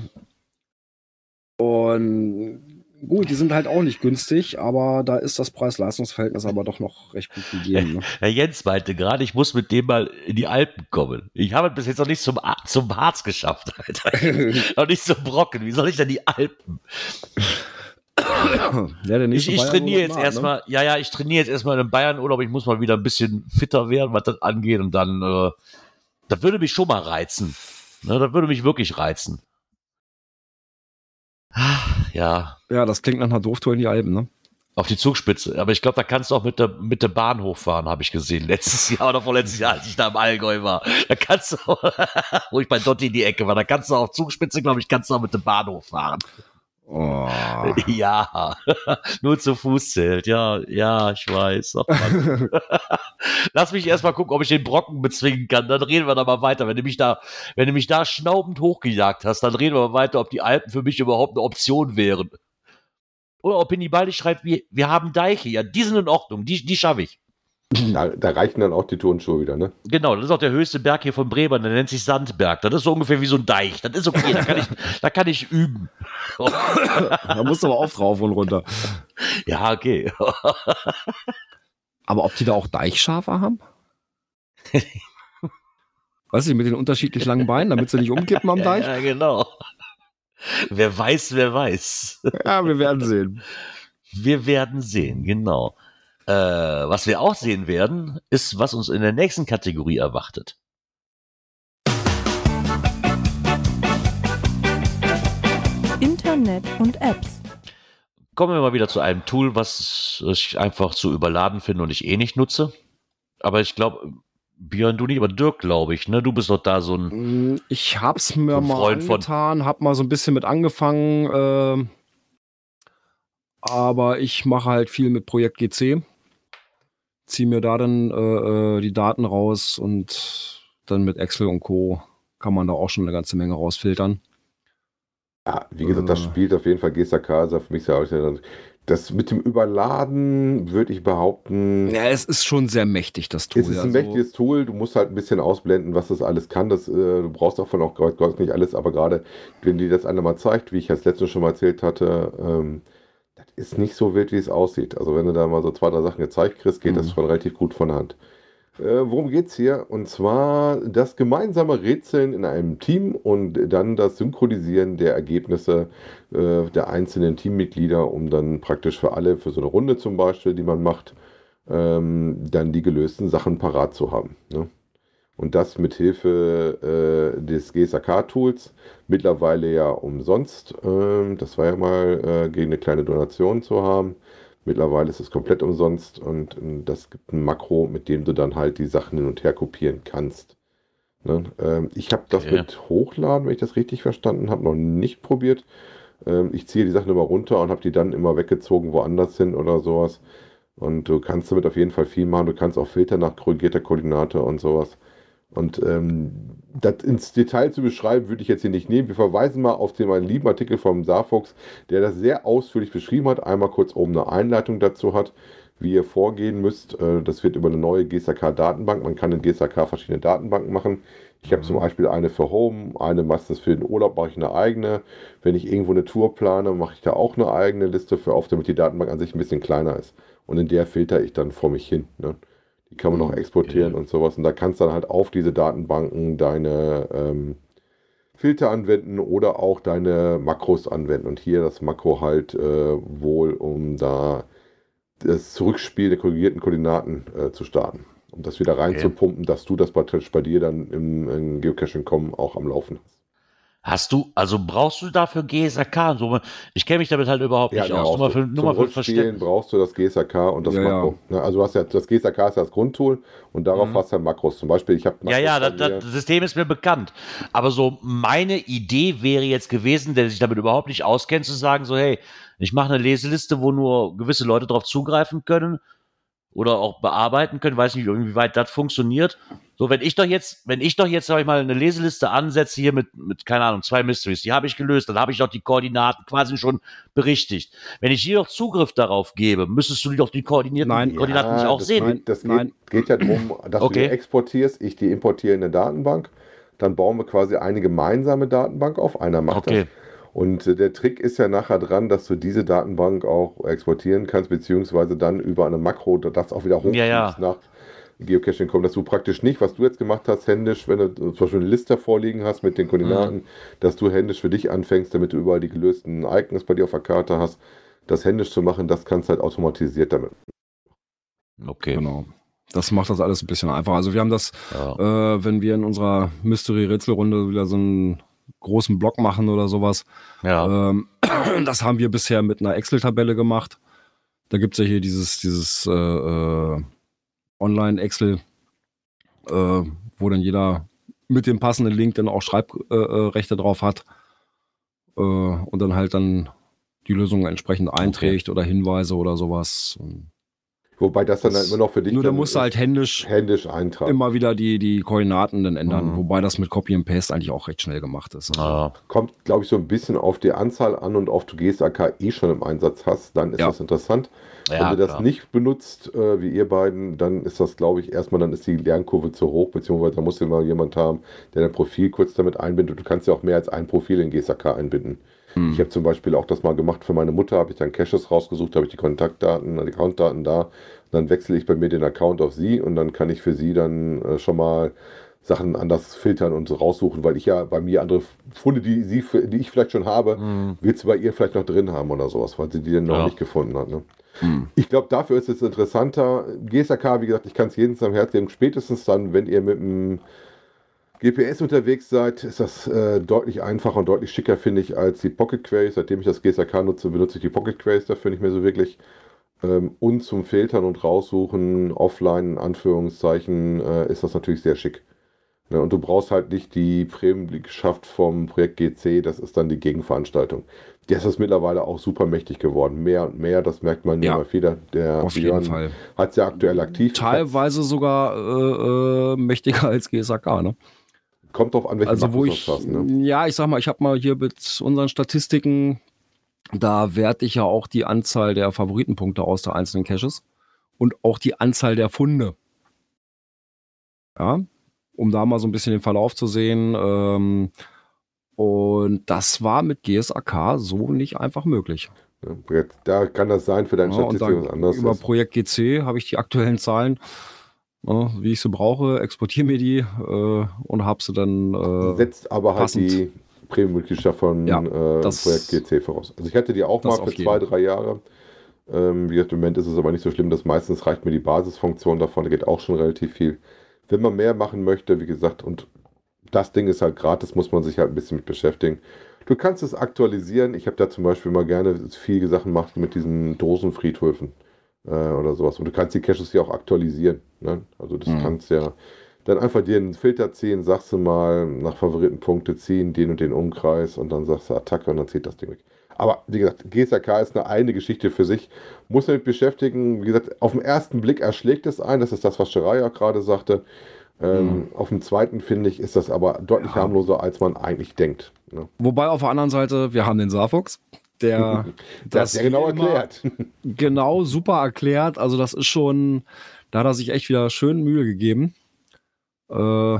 und gut, die sind halt auch nicht günstig, aber da ist das Preis-Leistungs-Verhältnis aber doch noch recht gut gegeben. Ne? *laughs* Herr Jens meinte gerade, ich muss mit dem mal in die Alpen kommen. Ich habe es bis jetzt noch nicht zum, zum Harz geschafft, Alter. *laughs* noch nicht zum Brocken. Wie soll ich denn die Alpen? *coughs* ja, Ich, ich Bayern trainiere Urlaub jetzt erstmal, ja, ja, ich trainiere jetzt erstmal in Bayern-Urlaub. Ich muss mal wieder ein bisschen fitter werden, was das angeht. Und dann, äh, das würde mich schon mal reizen. Ne, das würde mich wirklich reizen. Ja? Ja, das klingt nach einer Dooftour in die Alpen, ne? auf die Zugspitze. Aber ich glaube, da kannst du auch mit der, mit der Bahn hochfahren, habe ich gesehen. Letztes Jahr oder vorletztes Jahr, als ich da im Allgäu war. Da kannst du, *laughs* wo ich bei Dotti in die Ecke war, da kannst du auf Zugspitze, glaube ich, kannst du auch mit der Bahn hochfahren. Oh. *laughs* Ja, *laughs* nur zu Fuß zählt. Ja, ja, ich weiß. *laughs* Lass mich erst mal gucken, ob ich den Brocken bezwingen kann. Dann reden wir da mal weiter. Wenn du mich da, wenn du mich da schnaubend hochgejagt hast, dann reden wir mal weiter, ob die Alpen für mich überhaupt eine Option wären. Oder ob Baldi schreibt, wir, wir haben Deiche. Ja, die sind in Ordnung. Die, die schaffe ich. Da, da reichen dann auch die Turnschuhe wieder, ne? Genau, das ist auch der höchste Berg hier von Bremen. Der nennt sich Sandberg. Das ist so ungefähr wie so ein Deich. Das ist okay. Da kann ich, da kann ich üben. *laughs* Da musst du aber auch drauf und runter. Ja, okay. Aber ob die da auch Deichschafe haben? Weißt du, mit den unterschiedlich langen Beinen, damit sie nicht umkippen am Deich? Ja, genau. Wer weiß, wer weiß. Ja, wir werden sehen. Wir werden sehen, genau. Äh, was wir auch sehen werden, ist, was uns in der nächsten Kategorie erwartet. Internet und Apps. Kommen wir mal wieder zu einem Tool, was ich einfach zu überladen finde und ich eh nicht nutze. Aber ich glaube, Björn, du nicht, aber Dirk, glaube ich, ne? Du bist doch da so ein. Mm, Ich hab's mir Ein mal angetan, hab mal so ein bisschen mit angefangen, ähm, aber ich mache halt viel mit Projekt GC. Zieh mir da dann äh, äh, die Daten raus und dann mit Excel und Co. kann man da auch schon eine ganze Menge rausfiltern. Ja, wie gesagt, das Äh. spielt auf jeden Fall Casa. Für mich ist ja auch das mit dem Überladen, würde ich behaupten, Ja, es ist schon sehr mächtig, das Tool. es ist ein also- mächtiges Tool. Du musst halt ein bisschen ausblenden, was das alles kann. Das, äh, du brauchst davon auch Gott, Gott nicht alles, aber gerade wenn dir das einer mal zeigt, wie ich das letztens schon mal erzählt hatte, ähm, ist nicht so wild, wie es aussieht. Also wenn du da mal so zwei, drei Sachen gezeigt kriegst, geht Mhm. das schon relativ gut von der Hand. Äh, worum geht's hier? Und zwar das gemeinsame Rätseln in einem Team und dann das Synchronisieren der Ergebnisse äh, der einzelnen Teammitglieder, um dann praktisch für alle, für so eine Runde zum Beispiel, die man macht, ähm, dann die gelösten Sachen parat zu haben. Ne? Und das mit Hilfe äh, des GSAK-Tools, mittlerweile ja umsonst. Ähm, das war ja mal äh, gegen eine kleine Donation zu haben. Mittlerweile ist es komplett umsonst und ähm, das gibt ein Makro, mit dem du dann halt die Sachen hin und her kopieren kannst. Ne? Ähm, ich habe das Okay. mit Hochladen, wenn ich das richtig verstanden habe, noch nicht probiert. Ähm, ich ziehe die Sachen immer runter und habe die dann immer weggezogen woanders hin oder sowas. Und du kannst damit auf jeden Fall viel machen. Du kannst auch filtern nach korrigierter Koordinate und sowas. Und ähm, das ins Detail zu beschreiben, würde ich jetzt hier nicht nehmen. Wir verweisen mal auf den meinen lieben Artikel vom Saarfox, der das sehr ausführlich beschrieben hat. Einmal kurz oben eine Einleitung dazu hat, wie ihr vorgehen müsst. Äh, Das wird über eine neue GSAK-Datenbank. Man kann in GSAK verschiedene Datenbanken machen. Ich habe zum Beispiel eine für Home, eine meistens für den Urlaub mache ich eine eigene. Wenn ich irgendwo eine Tour plane, mache ich da auch eine eigene Liste für auf, damit die Datenbank an sich ein bisschen kleiner ist. Und in der filter ich dann vor mich hin. Ne? Die kann man auch exportieren und sowas. Und da kannst du dann halt auf diese Datenbanken deine ähm, Filter anwenden oder auch deine Makros anwenden. Und hier das Makro halt äh, wohl, um da das Zurückspiel der korrigierten Koordinaten äh, zu starten. Um das wieder reinzupumpen, dass du das praktisch bei dir dann im, im Geocaching.com auch am Laufen hast. Hast du, also brauchst du dafür GSAK und so? Ich kenne mich damit halt überhaupt nicht aus. Nur mal für, nur Zum mal für Verständnis. brauchst du das GSAK und das Ja, ja. Makro. Ne, Also du hast ja das GSAK ist ja das Grundtool und darauf Mhm. hast du dann Makros. Zum Beispiel, ich habe Ja, ja, das, das System ist mir bekannt. Aber so meine Idee wäre jetzt gewesen, der sich damit überhaupt nicht auskennt, zu sagen so, hey, ich mache eine Leseliste, wo nur gewisse Leute drauf zugreifen können oder auch bearbeiten können. Weiß nicht, inwieweit das funktioniert. So, wenn ich doch jetzt, wenn ich doch jetzt, sag ich mal, eine Leseliste ansetze hier mit, mit, keine Ahnung, zwei Mysteries, die habe ich gelöst, dann habe ich doch die Koordinaten quasi schon berichtigt. Wenn ich hier doch Zugriff darauf gebe, müsstest du doch die koordinierten Nein. Koordinaten nicht auch das sehen. Geht, das Nein. geht, geht ja darum, dass Okay. du die exportierst, ich die importiere in eine Datenbank. Dann bauen wir quasi eine gemeinsame Datenbank auf. Einer macht Okay. das. Und äh, der Trick ist ja nachher dran, dass du diese Datenbank auch exportieren kannst, beziehungsweise dann über eine Makro das auch wieder hochziehst Ja, ja. nach Geocaching kommen, dass du praktisch nicht, was du jetzt gemacht hast, händisch, wenn du zum Beispiel eine Liste vorliegen hast mit den Koordinaten, Mhm. dass du händisch für dich anfängst, damit du überall die gelösten Icons bei dir auf der Karte hast. Das händisch zu machen, das kannst du halt automatisiert damit. Okay. Genau. Das macht das alles ein bisschen einfacher. Also wir haben das, Ja. äh, wenn wir in unserer Mystery-Rätselrunde wieder so einen großen Block machen oder sowas, ja. ähm, *clears throat* das haben wir bisher mit einer Excel-Tabelle gemacht. Da gibt es ja hier dieses, dieses äh, äh, Online-Excel, äh, wo dann jeder mit dem passenden Link dann auch Schreibrechte äh, Rechte drauf hat äh, und dann halt dann die Lösung entsprechend einträgt oder Hinweise oder sowas. Und Wobei das dann Das- halt immer noch für dich nur da dann musst du halt händisch händisch eintragen. immer wieder die, die Koordinaten dann ändern, Mhm. wobei das mit Copy and Paste eigentlich auch recht schnell gemacht ist. Also, Ja. Kommt, glaube ich, so ein bisschen auf die Anzahl an und auf du GSAK eh schon im Einsatz hast, dann ist Ja. das interessant. Ja, Wenn du das klar. nicht benutzt, äh, wie ihr beiden, dann ist das, glaube ich, erstmal, dann ist die Lernkurve zu hoch, beziehungsweise da musst du immer jemand haben, der dein Profil kurz damit einbindet. Du kannst ja auch mehr als ein Profil in GSAK einbinden. Hm. Ich habe zum Beispiel auch das mal gemacht für meine Mutter, habe ich dann Caches rausgesucht, habe ich die Kontaktdaten, die Accountdaten da. Dann wechsle ich bei mir den Account auf sie und dann kann ich für sie dann äh, schon mal Sachen anders filtern und so raussuchen, weil ich ja bei mir andere Funde, die, sie, die ich vielleicht schon habe, Mhm. wird sie bei ihr vielleicht noch drin haben oder sowas, weil sie die dann noch Ja. nicht gefunden hat. Ne? Hm. Ich glaube, dafür ist es interessanter. GSAK, wie gesagt, ich kann es jedem am Herzen legen. Spätestens dann, wenn ihr mit dem GPS unterwegs seid, ist das äh, deutlich einfacher und deutlich schicker, finde ich, als die Pocket Queries. Seitdem ich das GSAK nutze, benutze ich die Pocket Queries dafür nicht mehr so wirklich. Ähm, und zum Filtern und Raussuchen, offline in Anführungszeichen, äh, ist das natürlich sehr schick. Ne, und du brauchst halt nicht die Premium-Liegenschaft vom Projekt GC, das ist dann die Gegenveranstaltung. Das ist mittlerweile auch super mächtig geworden. Mehr und mehr, das merkt man Ja. immer wieder. Der Auf jeden Fall. hat es ja aktuell aktiv. Teilweise sogar äh, äh, mächtiger als GSAK, ne? Kommt drauf an, welchen Also wo ich, hast, ne? ja, ich sag mal, ich habe mal hier mit unseren Statistiken, da werte ich ja auch die Anzahl der Favoritenpunkte aus der einzelnen Caches und auch die Anzahl der Funde. Ja, um da mal so ein bisschen den Verlauf zu sehen. Ähm, und das war mit GSAK so nicht einfach möglich. Ja, Da kann das sein für deine Ja, Statistik was anderes. über ist. Projekt GC habe ich die aktuellen Zahlen, ja, wie ich sie brauche, exportiere mir die äh, und habe sie dann. Äh, Setzt aber halt passend. die Premium-Mitgliedschaft von Ja, äh, das- Projekt GC voraus. Also ich hatte die auch mal für zwei, drei Jahre. Ähm, wie gesagt, im Moment ist es aber nicht so schlimm, dass meistens reicht mir die Basisfunktion davon, da geht auch schon relativ viel. Wenn man mehr machen möchte, wie gesagt, und das Ding ist halt gratis, muss man sich halt ein bisschen mit beschäftigen. Du kannst es aktualisieren. Ich habe da zum Beispiel mal gerne viele Sachen gemacht mit diesen Dosenfriedhöfen äh, oder sowas. Und du kannst die Caches ja auch aktualisieren. Ne? Also das Mhm. kannst ja dann einfach dir einen Filter ziehen, sagst du mal nach Favoritenpunkte ziehen, den und den Umkreis und dann sagst du Attacke und dann zieht das Ding weg. Aber wie gesagt, GSAK ist eine eigene Geschichte für sich. Muss damit beschäftigen. Wie gesagt, auf den ersten Blick erschlägt es ein. Das ist das, was Schiraya gerade sagte. Ähm, Mhm. Auf dem zweiten, finde ich, ist das aber deutlich Ja. harmloser, als man eigentlich denkt. Ne? Wobei auf der anderen Seite, wir haben den Saarfuchs, der Das ist ja genau erklärt. *laughs* Genau, super erklärt. Also das ist schon, da hat er sich echt wieder schön Mühe gegeben. Äh, *clears throat*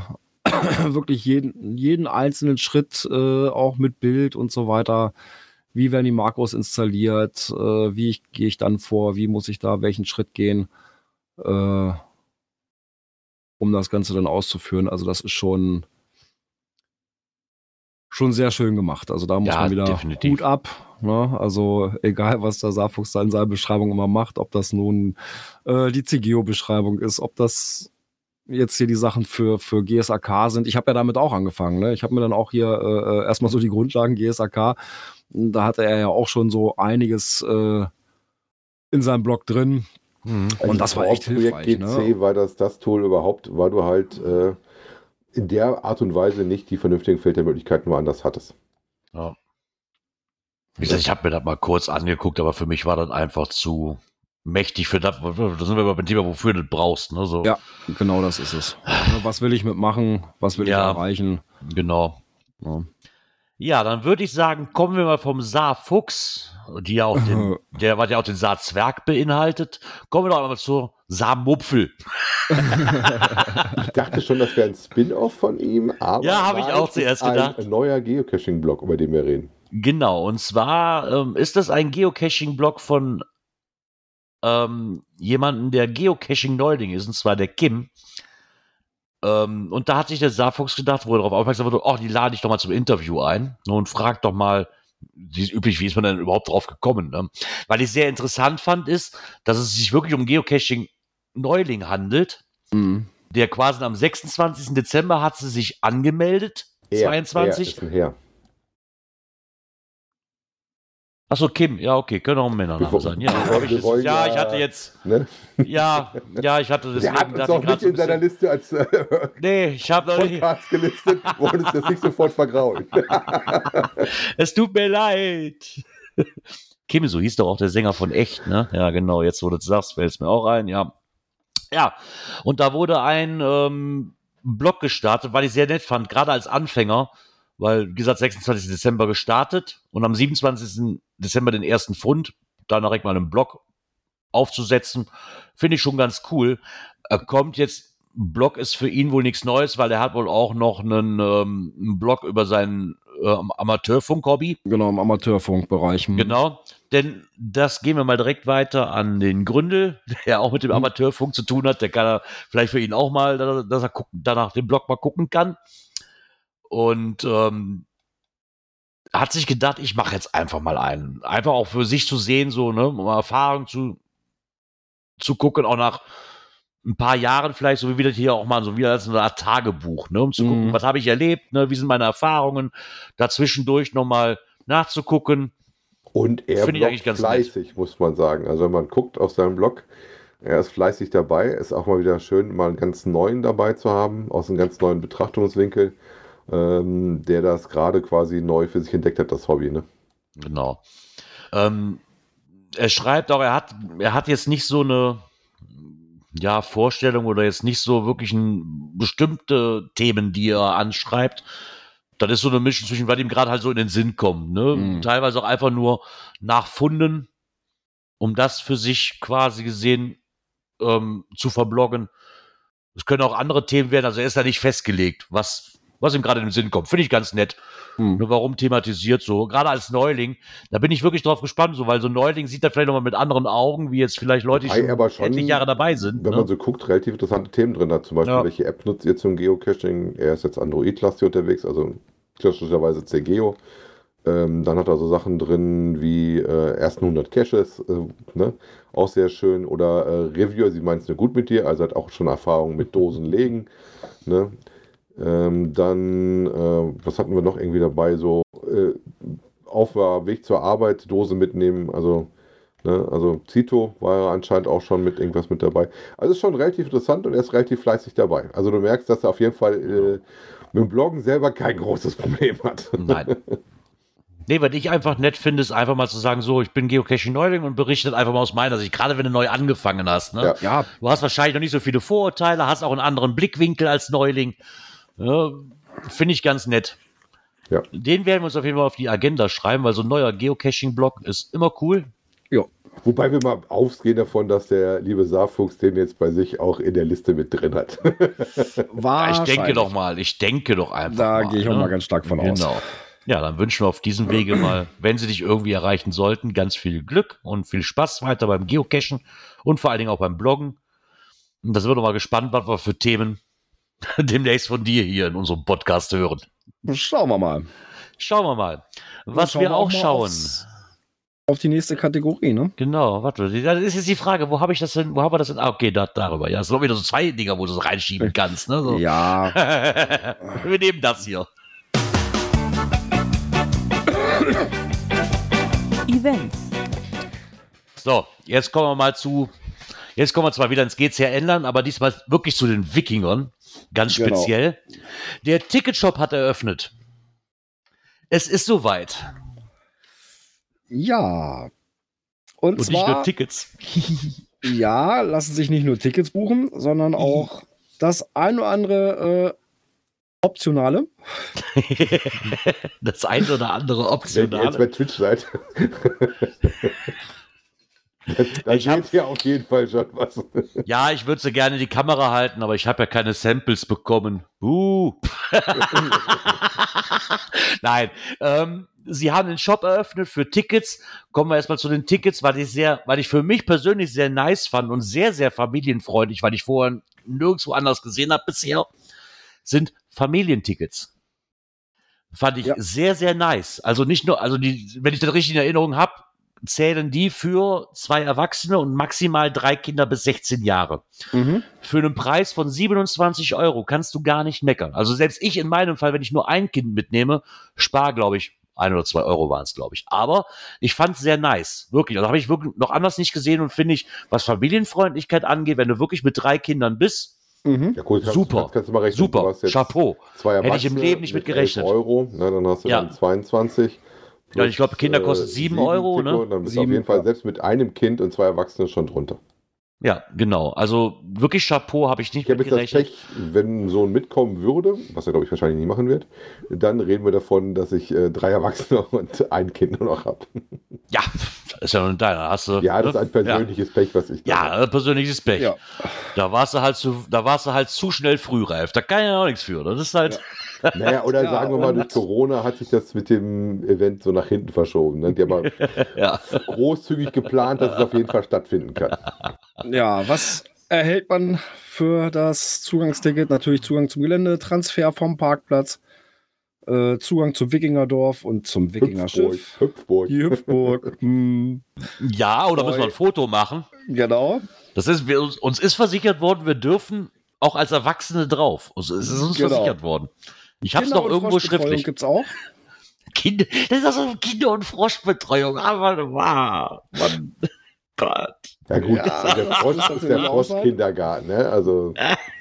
wirklich jeden, jeden einzelnen Schritt, äh, auch mit Bild und so weiter. Wie werden die Makros installiert? Äh, wie gehe ich dann vor? Wie muss ich da welchen Schritt gehen? Äh, um das Ganze dann auszuführen. Also das ist schon, schon sehr schön gemacht. Also da muss Ja, man wieder definitiv. Hut ab. Ne? Also egal, was der Saarfuchs da in seiner Beschreibung immer macht, ob das nun äh, die CGO-Beschreibung ist, ob das jetzt hier die Sachen für, für GSAK sind. Ich habe ja damit auch angefangen. Ne? Ich habe mir dann auch hier äh, äh, erstmal so die Grundlagen GSAK. Da hatte er ja auch schon so einiges äh, in seinem Blog drin. Mhm. Und das war echt Projekt hilfreich, GC ne? war das das Tool überhaupt, weil du halt äh, in der Art und Weise nicht die vernünftigen Filtermöglichkeiten woanders hattest. Ja. Wie gesagt, ich habe mir das mal kurz angeguckt, aber für mich war das einfach zu mächtig für das. Da sind wir beim Thema, wofür du das brauchst. Ne? So, Ja. Genau das ist es. *sighs* Was will ich mitmachen? Was will Ja. ich erreichen? Genau. Ja. Ja, dann würde ich sagen, kommen wir mal vom Saarfuchs, die ja auch den, *laughs* der, was ja auch den Saarzwerg beinhaltet, kommen wir doch einmal zur Saarmupfel. Ich dachte schon, das wäre ein Spin-off von ihm, aber Ja, habe ich auch zuerst ist ein gedacht. neuer Geocaching-Blog, über den wir reden. Genau, und zwar ähm, ist das ein Geocaching-Blog von ähm, jemandem, der Geocaching-Neuling ist, und zwar der Kim. Ähm, und da hat sich der Saarfuchs gedacht, wo er darauf aufmerksam wurde, oh, die lade ich doch mal zum Interview ein ne, und frag doch mal, wie ist üblich, wie ist man denn überhaupt drauf gekommen? Ne? Weil ich sehr interessant fand, ist, dass es sich wirklich um Geocaching-Neuling handelt, Mhm. der quasi am 26. Dezember hat sie sich angemeldet, Er, 22. Er Achso, Kim, ja, okay, können auch Männername Wir sein. Ja, hab ich wollen ja, ja- ich hatte jetzt, Ne? ja, ja, ich hatte Der hat uns auch nicht ein in seiner Liste als äh, *laughs* Nee, ich habe noch nicht. Podcast gelistet, wollen uns das nicht sofort vergraulen. *laughs* Es tut mir leid. Kim, so hieß doch auch der Sänger von Echt, ne? Ja, genau, jetzt wo du das sagst, fällt es mir auch ein, ja. Ja, und da wurde ein ähm, Blog gestartet, weil ich sehr nett fand, gerade als Anfänger, weil, wie gesagt, 26. Dezember gestartet und am 27. Dezember den ersten Fund, da direkt mal einen Blog aufzusetzen, finde ich schon ganz cool. Er kommt jetzt, Blog ist für ihn wohl nichts Neues, weil er hat wohl auch noch einen, ähm, einen Blog über sein äh, Amateurfunk-Hobby. Genau, im Amateurfunkbereich. Mhm. Genau, denn das gehen wir mal direkt weiter an den Gründel, der auch mit dem Mhm. Amateurfunk zu tun hat. Der kann er vielleicht für ihn auch mal, dass dass er gucken, danach den Blog mal gucken kann. Und ähm, hat sich gedacht, ich mache jetzt einfach mal einen. Einfach auch für sich zu sehen, so, ne, um Erfahrung zu, zu gucken, auch nach ein paar Jahren vielleicht, so wie wir das hier auch mal so wieder als eine Art Tagebuch, ne, um zu gucken, Mhm. was habe ich erlebt, ne, wie sind meine Erfahrungen, dazwischendurch nochmal nachzugucken. Und er Finde ich eigentlich bloggt ganz nett. fleißig, muss man sagen. Also wenn man guckt auf seinem Blog, er ist fleißig dabei. Ist auch mal wieder schön, mal einen ganz neuen dabei zu haben, aus einem ganz neuen Betrachtungswinkel, ähm, der das gerade quasi neu für sich entdeckt hat, das Hobby. Ne? Genau. Ähm, er schreibt auch, er hat, er hat jetzt nicht so eine ja, Vorstellung oder jetzt nicht so wirklich ein, bestimmte Themen, die er anschreibt. Das ist so eine Mischung zwischen, was ihm gerade halt so in den Sinn kommt. Ne? Mhm. Teilweise auch einfach nur nachfunden, um das für sich quasi gesehen ähm, zu verbloggen. Es können auch andere Themen werden, also er ist da nicht festgelegt, was, was ihm gerade in den Sinn kommt. Finde ich ganz nett. Mhm. Nur warum thematisiert so? Gerade als Neuling, da bin ich wirklich drauf gespannt, so, weil so ein Neuling sieht da vielleicht nochmal mit anderen Augen, wie jetzt vielleicht Leute, die schon, schon, etliche Jahre dabei sind. Wenn ne? man so guckt, relativ interessante Themen drin hat. Zum Beispiel, Ja. welche App nutzt ihr zum Geocaching? Er ist jetzt Android-lastig unterwegs, also klassischerweise CGeo. Ähm, dann hat er so Sachen drin wie äh, ersten 100 Caches, äh, ne? auch sehr schön. Oder äh, Reviewer, sie meint es nur gut mit dir, also hat auch schon Erfahrung mit Dosen legen. Ne? Ähm, dann, äh, was hatten wir noch irgendwie dabei? So äh, auf der Weg zur Arbeit Dose mitnehmen, also Ne? Also Zito war ja anscheinend auch schon mit irgendwas mit dabei. Also ist schon relativ interessant und er ist relativ fleißig dabei. Also du merkst, dass er auf jeden Fall äh, mit dem Bloggen selber kein großes Problem hat. Nein. Nee, was ich einfach nett finde, ist einfach mal zu sagen, so, ich bin Geocaching-Neuling und berichtet einfach mal aus meiner Sicht, gerade wenn du neu angefangen hast. Ne? Ja. Ja, Du hast wahrscheinlich noch nicht so viele Vorurteile, hast auch einen anderen Blickwinkel als Neuling. Ja, finde ich ganz nett. Ja. Den werden wir uns auf jeden Fall auf die Agenda schreiben, weil so ein neuer Geocaching-Blog ist immer cool. ja. Wobei wir mal ausgehen davon, dass der liebe Saarfuchs den jetzt bei sich auch in der Liste mit drin hat. *laughs* Ja, War ich denke doch mal, ich denke doch einfach. Da mal, gehe ich auch ne? mal ganz stark von aus. Genau. Ja, dann wünschen wir auf diesem Wege mal, wenn Sie dich irgendwie erreichen sollten, ganz viel Glück und viel Spaß weiter beim Geocachen und vor allen Dingen auch beim Bloggen. Und da sind wir doch mal gespannt, was wir für Themen *laughs* demnächst von dir hier in unserem Podcast hören. Schauen wir mal. Schauen wir mal. Was Schauen wir auch mal schauen. aufs- Auf die nächste Kategorie, ne? Genau, warte, das ist jetzt die Frage, wo habe ich das denn, wo haben wir das denn? Ah, okay, da, darüber. Ja, es sind auch wieder so zwei Dinger, wo du es reinschieben kannst, ne? So. Ja, *laughs* wir nehmen das hier. Events, So, jetzt kommen wir mal zu. Jetzt kommen wir zwar wieder ins GCR ändern, aber diesmal wirklich zu den Wikingern. Ganz Genau. speziell. Der Ticketshop hat eröffnet. Es ist soweit. ja. Und, Und nicht nur zwar, Tickets. *laughs* ja, lassen sich nicht nur Tickets buchen, sondern *laughs* auch das ein oder andere äh, Optionale. *laughs* das eine oder andere Wenn ihr jetzt bei Twitch seid, dann Ich hab- ihr auf jeden Fall schon was. Ja, ich würde sie gerne die Kamera halten, aber ich habe ja keine Samples bekommen. Uh. *laughs* Nein, ähm, sie haben den Shop eröffnet für Tickets. Kommen wir erstmal zu den Tickets, weil ich sehr, weil ich für mich persönlich sehr nice fand und sehr, sehr familienfreundlich, weil ich vorher nirgendwo anders gesehen habe bisher, sind Familientickets. Fand ich Ja. sehr, sehr nice. Also nicht nur, also die, wenn ich das richtig in Erinnerung habe, zählen die für zwei Erwachsene und maximal drei Kinder bis 16 Jahre. Mhm. Für einen Preis von 27 Euro kannst du gar nicht meckern. Also selbst ich in meinem Fall, wenn ich nur ein Kind mitnehme, spare, glaube ich, ein oder zwei Euro waren es, glaube ich. Aber ich fand es sehr nice. Wirklich. Also habe ich wirklich noch anders nicht gesehen und finde ich, was Familienfreundlichkeit angeht, wenn du wirklich mit drei Kindern bist, Mhm. Ja, kannst, Super. Kannst, kannst du mal rechnen, super. du hast jetzt Chapeau. Zwei Hätte ich im Leben nicht mit 11 gerechnet. Euro, ne, dann hast du Ja. dann 22. Ja, ich glaube, Kinder kosten äh, sieben Euro, Ticket ne? Dann bist du auf Sieben, jeden Fall ja. selbst mit einem Kind und zwei Erwachsenen schon drunter. Ja, genau. Also wirklich Chapeau habe ich nicht Ich habe mit jetzt das. Pech, wenn ein Sohn mitkommen würde, was er glaube ich wahrscheinlich nie machen wird, dann reden wir davon, dass ich äh, drei Erwachsene *laughs* und ein Kind nur noch habe. Ja, ist ja nur deiner. Hast du, Ja, das ist ne? ein persönliches Pech, was ich da Ja, habe. persönliches Pech. Ja. Da warst du halt zu, da warst du halt zu schnell frühreif. Da kann ich ja auch nichts für. Das ist halt. Naja, oder Ja, sagen wir mal, durch Corona hat sich das mit dem Event so nach hinten verschoben. Ne? Die haben aber *laughs* Ja. großzügig geplant, dass es auf jeden Fall stattfinden kann. Ja, was erhält man für das Zugangsticket? Natürlich Zugang zum Gelände, Transfer vom Parkplatz, äh, Zugang zum Wikingerdorf und zum. Wikingerschiff. Hüpfburg. Die Hüpfburg. *laughs* hm, Ja, oder müssen wir ein. Foto machen? genau. Das ist, wir, uns, ist versichert worden, wir dürfen auch als Erwachsene drauf. Also es ist uns Genau. versichert worden. Ich habe es noch irgendwo schriftlich. gibt's auch. Kinder, das ist also Kinder- und Froschbetreuung. Aber wow, Mann. Gott. Ja gut, Ja, der Frosch ist der Froschkindergarten. Ne? Also *laughs*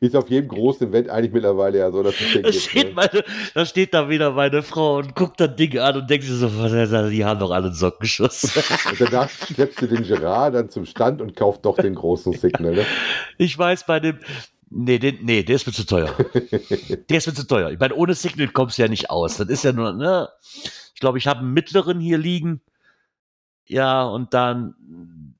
ist auf jedem großen Event eigentlich mittlerweile ja so, dass es Da steht, Ne? da steht da wieder meine Frau und guckt das Ding an und denkt sich so, die haben doch alle einen Sockenschuss. *laughs* Und danach schleppst du den Gerard dann zum Stand und kauft doch den großen Signal. Ne? Ich weiß bei dem. Nee, den, nee, der ist mir zu teuer. *laughs* der ist mir zu teuer. Ich meine, ohne Signal kommst du ja nicht aus. Das ist ja nur, ne? Ich glaube, ich habe einen mittleren hier liegen. Ja, und dann.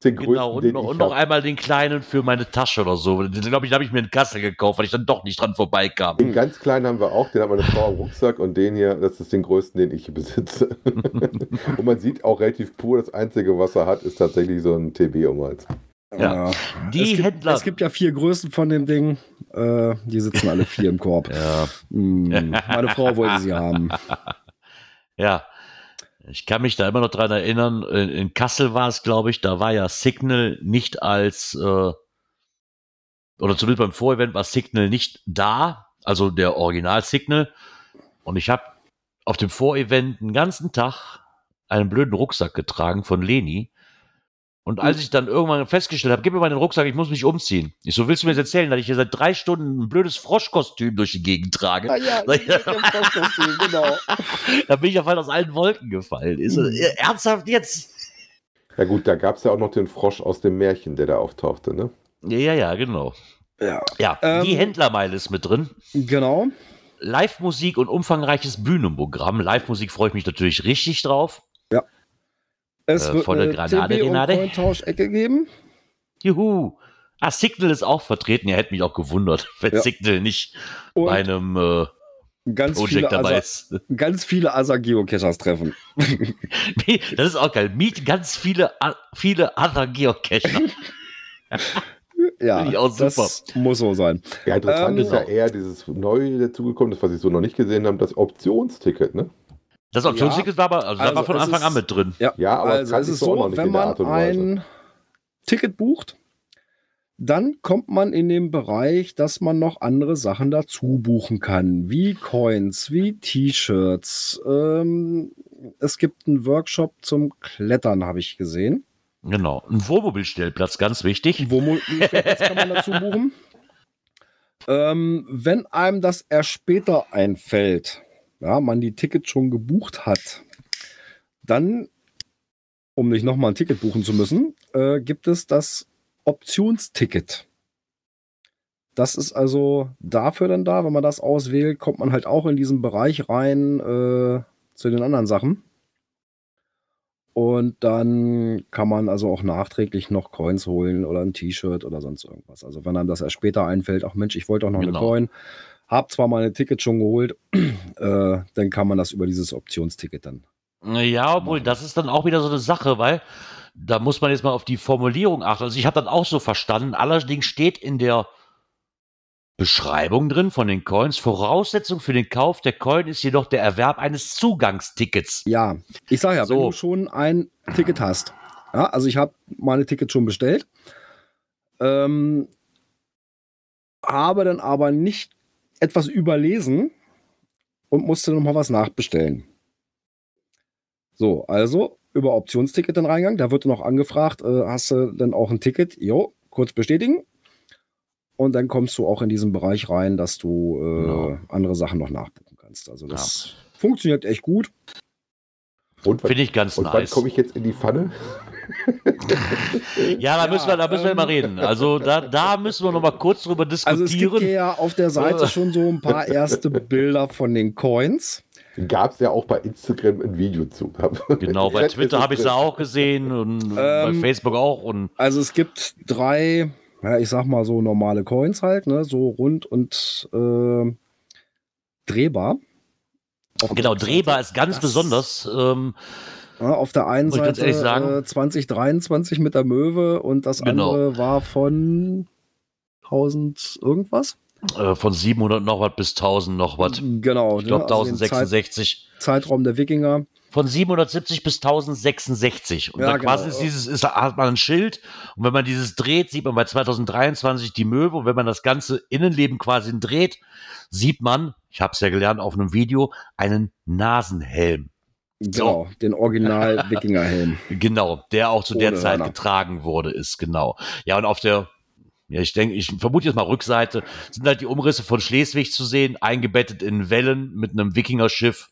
Den genau, größten, und, den noch, ich und noch einmal den kleinen für meine Tasche oder so. Den, glaube ich, habe ich mir in Kassel gekauft, weil ich dann doch nicht dran vorbeikam. Den ganz kleinen haben wir auch, den hat meine Frau im Rucksack und den hier, das ist den größten, den ich besitze. *laughs* und man sieht auch relativ pur, das einzige, was er hat, ist tatsächlich so ein TB um den Hals. Ja. Die es gibt, Händler. Es gibt ja vier Größen von dem Ding. Äh, die sitzen alle vier im Korb. *laughs* ja. Hm, meine Frau wollte sie haben. *laughs* Ja. Ich kann mich da immer noch dran erinnern, in, in Kassel war es, glaube ich, da war ja Signal nicht als, äh, oder zumindest beim Vorevent war Signal nicht da, also der Original Signal. Und ich habe auf dem Vorevent einen ganzen Tag einen blöden Rucksack getragen von Leni. Und als ich dann irgendwann festgestellt habe, gib mir mal den Rucksack, ich muss mich umziehen. Ich so, willst du mir jetzt erzählen, dass ich hier seit drei Stunden ein blödes Froschkostüm durch die Gegend trage? Ah ja, *laughs* Froschkostüm, genau. da bin ich ja voll aus allen Wolken gefallen. Ist, Mhm. ernsthaft jetzt? Ja gut, da gab es ja auch noch den Frosch aus dem Märchen, der da auftauchte, ne? Ja, ja, ja, genau. Ja, Ja, Ähm, die Händlermeile ist mit drin. genau. Live-Musik und umfangreiches Bühnenprogramm. Live-Musik freue ich mich natürlich richtig drauf. Es Äh, wird volle eine Granate, TB und Gnade. Cointausch-Ecke geben. Juhu. Ah, Signal ist auch vertreten. Ja, hätte mich auch gewundert, *laughs* wenn Ja. Signal nicht Und bei einem äh, ganz viele, Projekt dabei Asa, ist. *laughs* ganz viele Asa-Geocachers treffen. *laughs* Das ist auch geil. Miet ganz viele, viele andere Geocacher. Ja, Finde ich auch das muss so sein. Ja, interessant Ähm, ist ja genau. eher dieses Neue dazugekommen, das, was ich so noch nicht gesehen habe, das Optionsticket, ne? Das Optionsticket war aber, also, das war Also von Anfang ist- an mit drin. Ja, aber also es ist so wenn man ein Ticket bucht, dann kommt man in den Bereich, dass man noch andere Sachen dazu buchen kann, wie Coins, wie T-Shirts. Ähm, es gibt einen Workshop zum Klettern, habe ich gesehen. Genau. Ein Wohnmobilstellplatz, ganz wichtig. Wohnmobilstellplatz kann man dazu buchen. *laughs* Ähm, wenn einem das erst später einfällt, ja, man die Tickets schon gebucht hat, dann, um nicht nochmal ein Ticket buchen zu müssen, äh, gibt es das Optionsticket. Das ist also dafür dann da, wenn man das auswählt, kommt man halt auch in diesen Bereich rein äh, zu den anderen Sachen. Und dann kann man also auch nachträglich noch Coins holen oder ein T-Shirt oder sonst irgendwas. Also wenn einem das erst später einfällt, ach Mensch, ich wollte auch noch Genau. eine Coin, hab zwar meine Ticket schon geholt, *clears throat* äh, dann kann man das über dieses Optionsticket dann. Ja, obwohl, Machen. das ist dann auch wieder so eine Sache, weil da muss man jetzt mal auf die Formulierung achten. Also ich habe dann auch so verstanden, allerdings steht in der Beschreibung drin von den Coins, Voraussetzung für den Kauf der Coin ist jedoch der Erwerb eines Zugangstickets. Ja, ich sage ja, So. wenn du schon ein Ticket hast, ja, also ich habe meine Tickets schon bestellt, ähm, habe dann aber nicht etwas überlesen und musste nochmal was nachbestellen. So, also über Optionsticket dann reingegangen, da wird noch angefragt, äh, hast du denn auch ein Ticket? Jo, kurz bestätigen. Und dann kommst du auch in diesen Bereich rein, dass du äh, Genau. andere Sachen noch nachbuchen kannst. Also das funktioniert echt gut. Und, wann- Finde ich ganz und wann nice. komme ich jetzt in die Pfanne? *laughs* Ja, da Ja, müssen wir, da müssen wir ähm, mal reden. Also da, da müssen wir noch mal kurz drüber Also es gibt hier diskutieren. ja auf der Seite *laughs* schon so ein paar erste Bilder von den Coins. Gab es ja auch bei Instagram ein Video zu. *laughs* genau, bei Twitter habe ich es auch gesehen und bei Ähm, Facebook auch. Und Also es gibt drei, ja, ich sag mal so normale Coins halt, ne, so rund und äh, drehbar. Genau, drehbar ist ganz Das- besonders. Ähm, Ja, auf der einen Muss Seite sagen. äh, 2023 mit der Möwe und das Genau. andere war von 1000 irgendwas. äh, von 700 noch was bis 1000 noch was. Genau. Ich glaube ne, also den Zeit, 1066. Zeitraum der Wikinger. Von 770 bis 1066. Und Ja, da quasi genau. ist dieses, ist, hat man ein Schild. Und wenn man dieses dreht, sieht man bei 2023 die Möwe. Und wenn man das ganze Innenleben quasi dreht, sieht man, ich habe es ja gelernt auf einem Video, einen Nasenhelm. Genau, den Original-Wikinger-Helm. *laughs* Genau, der auch zu der Ohne Zeit Hörner. getragen wurde, ist genau. Ja, und auf der, ja, ich denke, ich vermute jetzt mal Rückseite, sind halt die Umrisse von Schleswig zu sehen, eingebettet in Wellen mit einem Wikingerschiff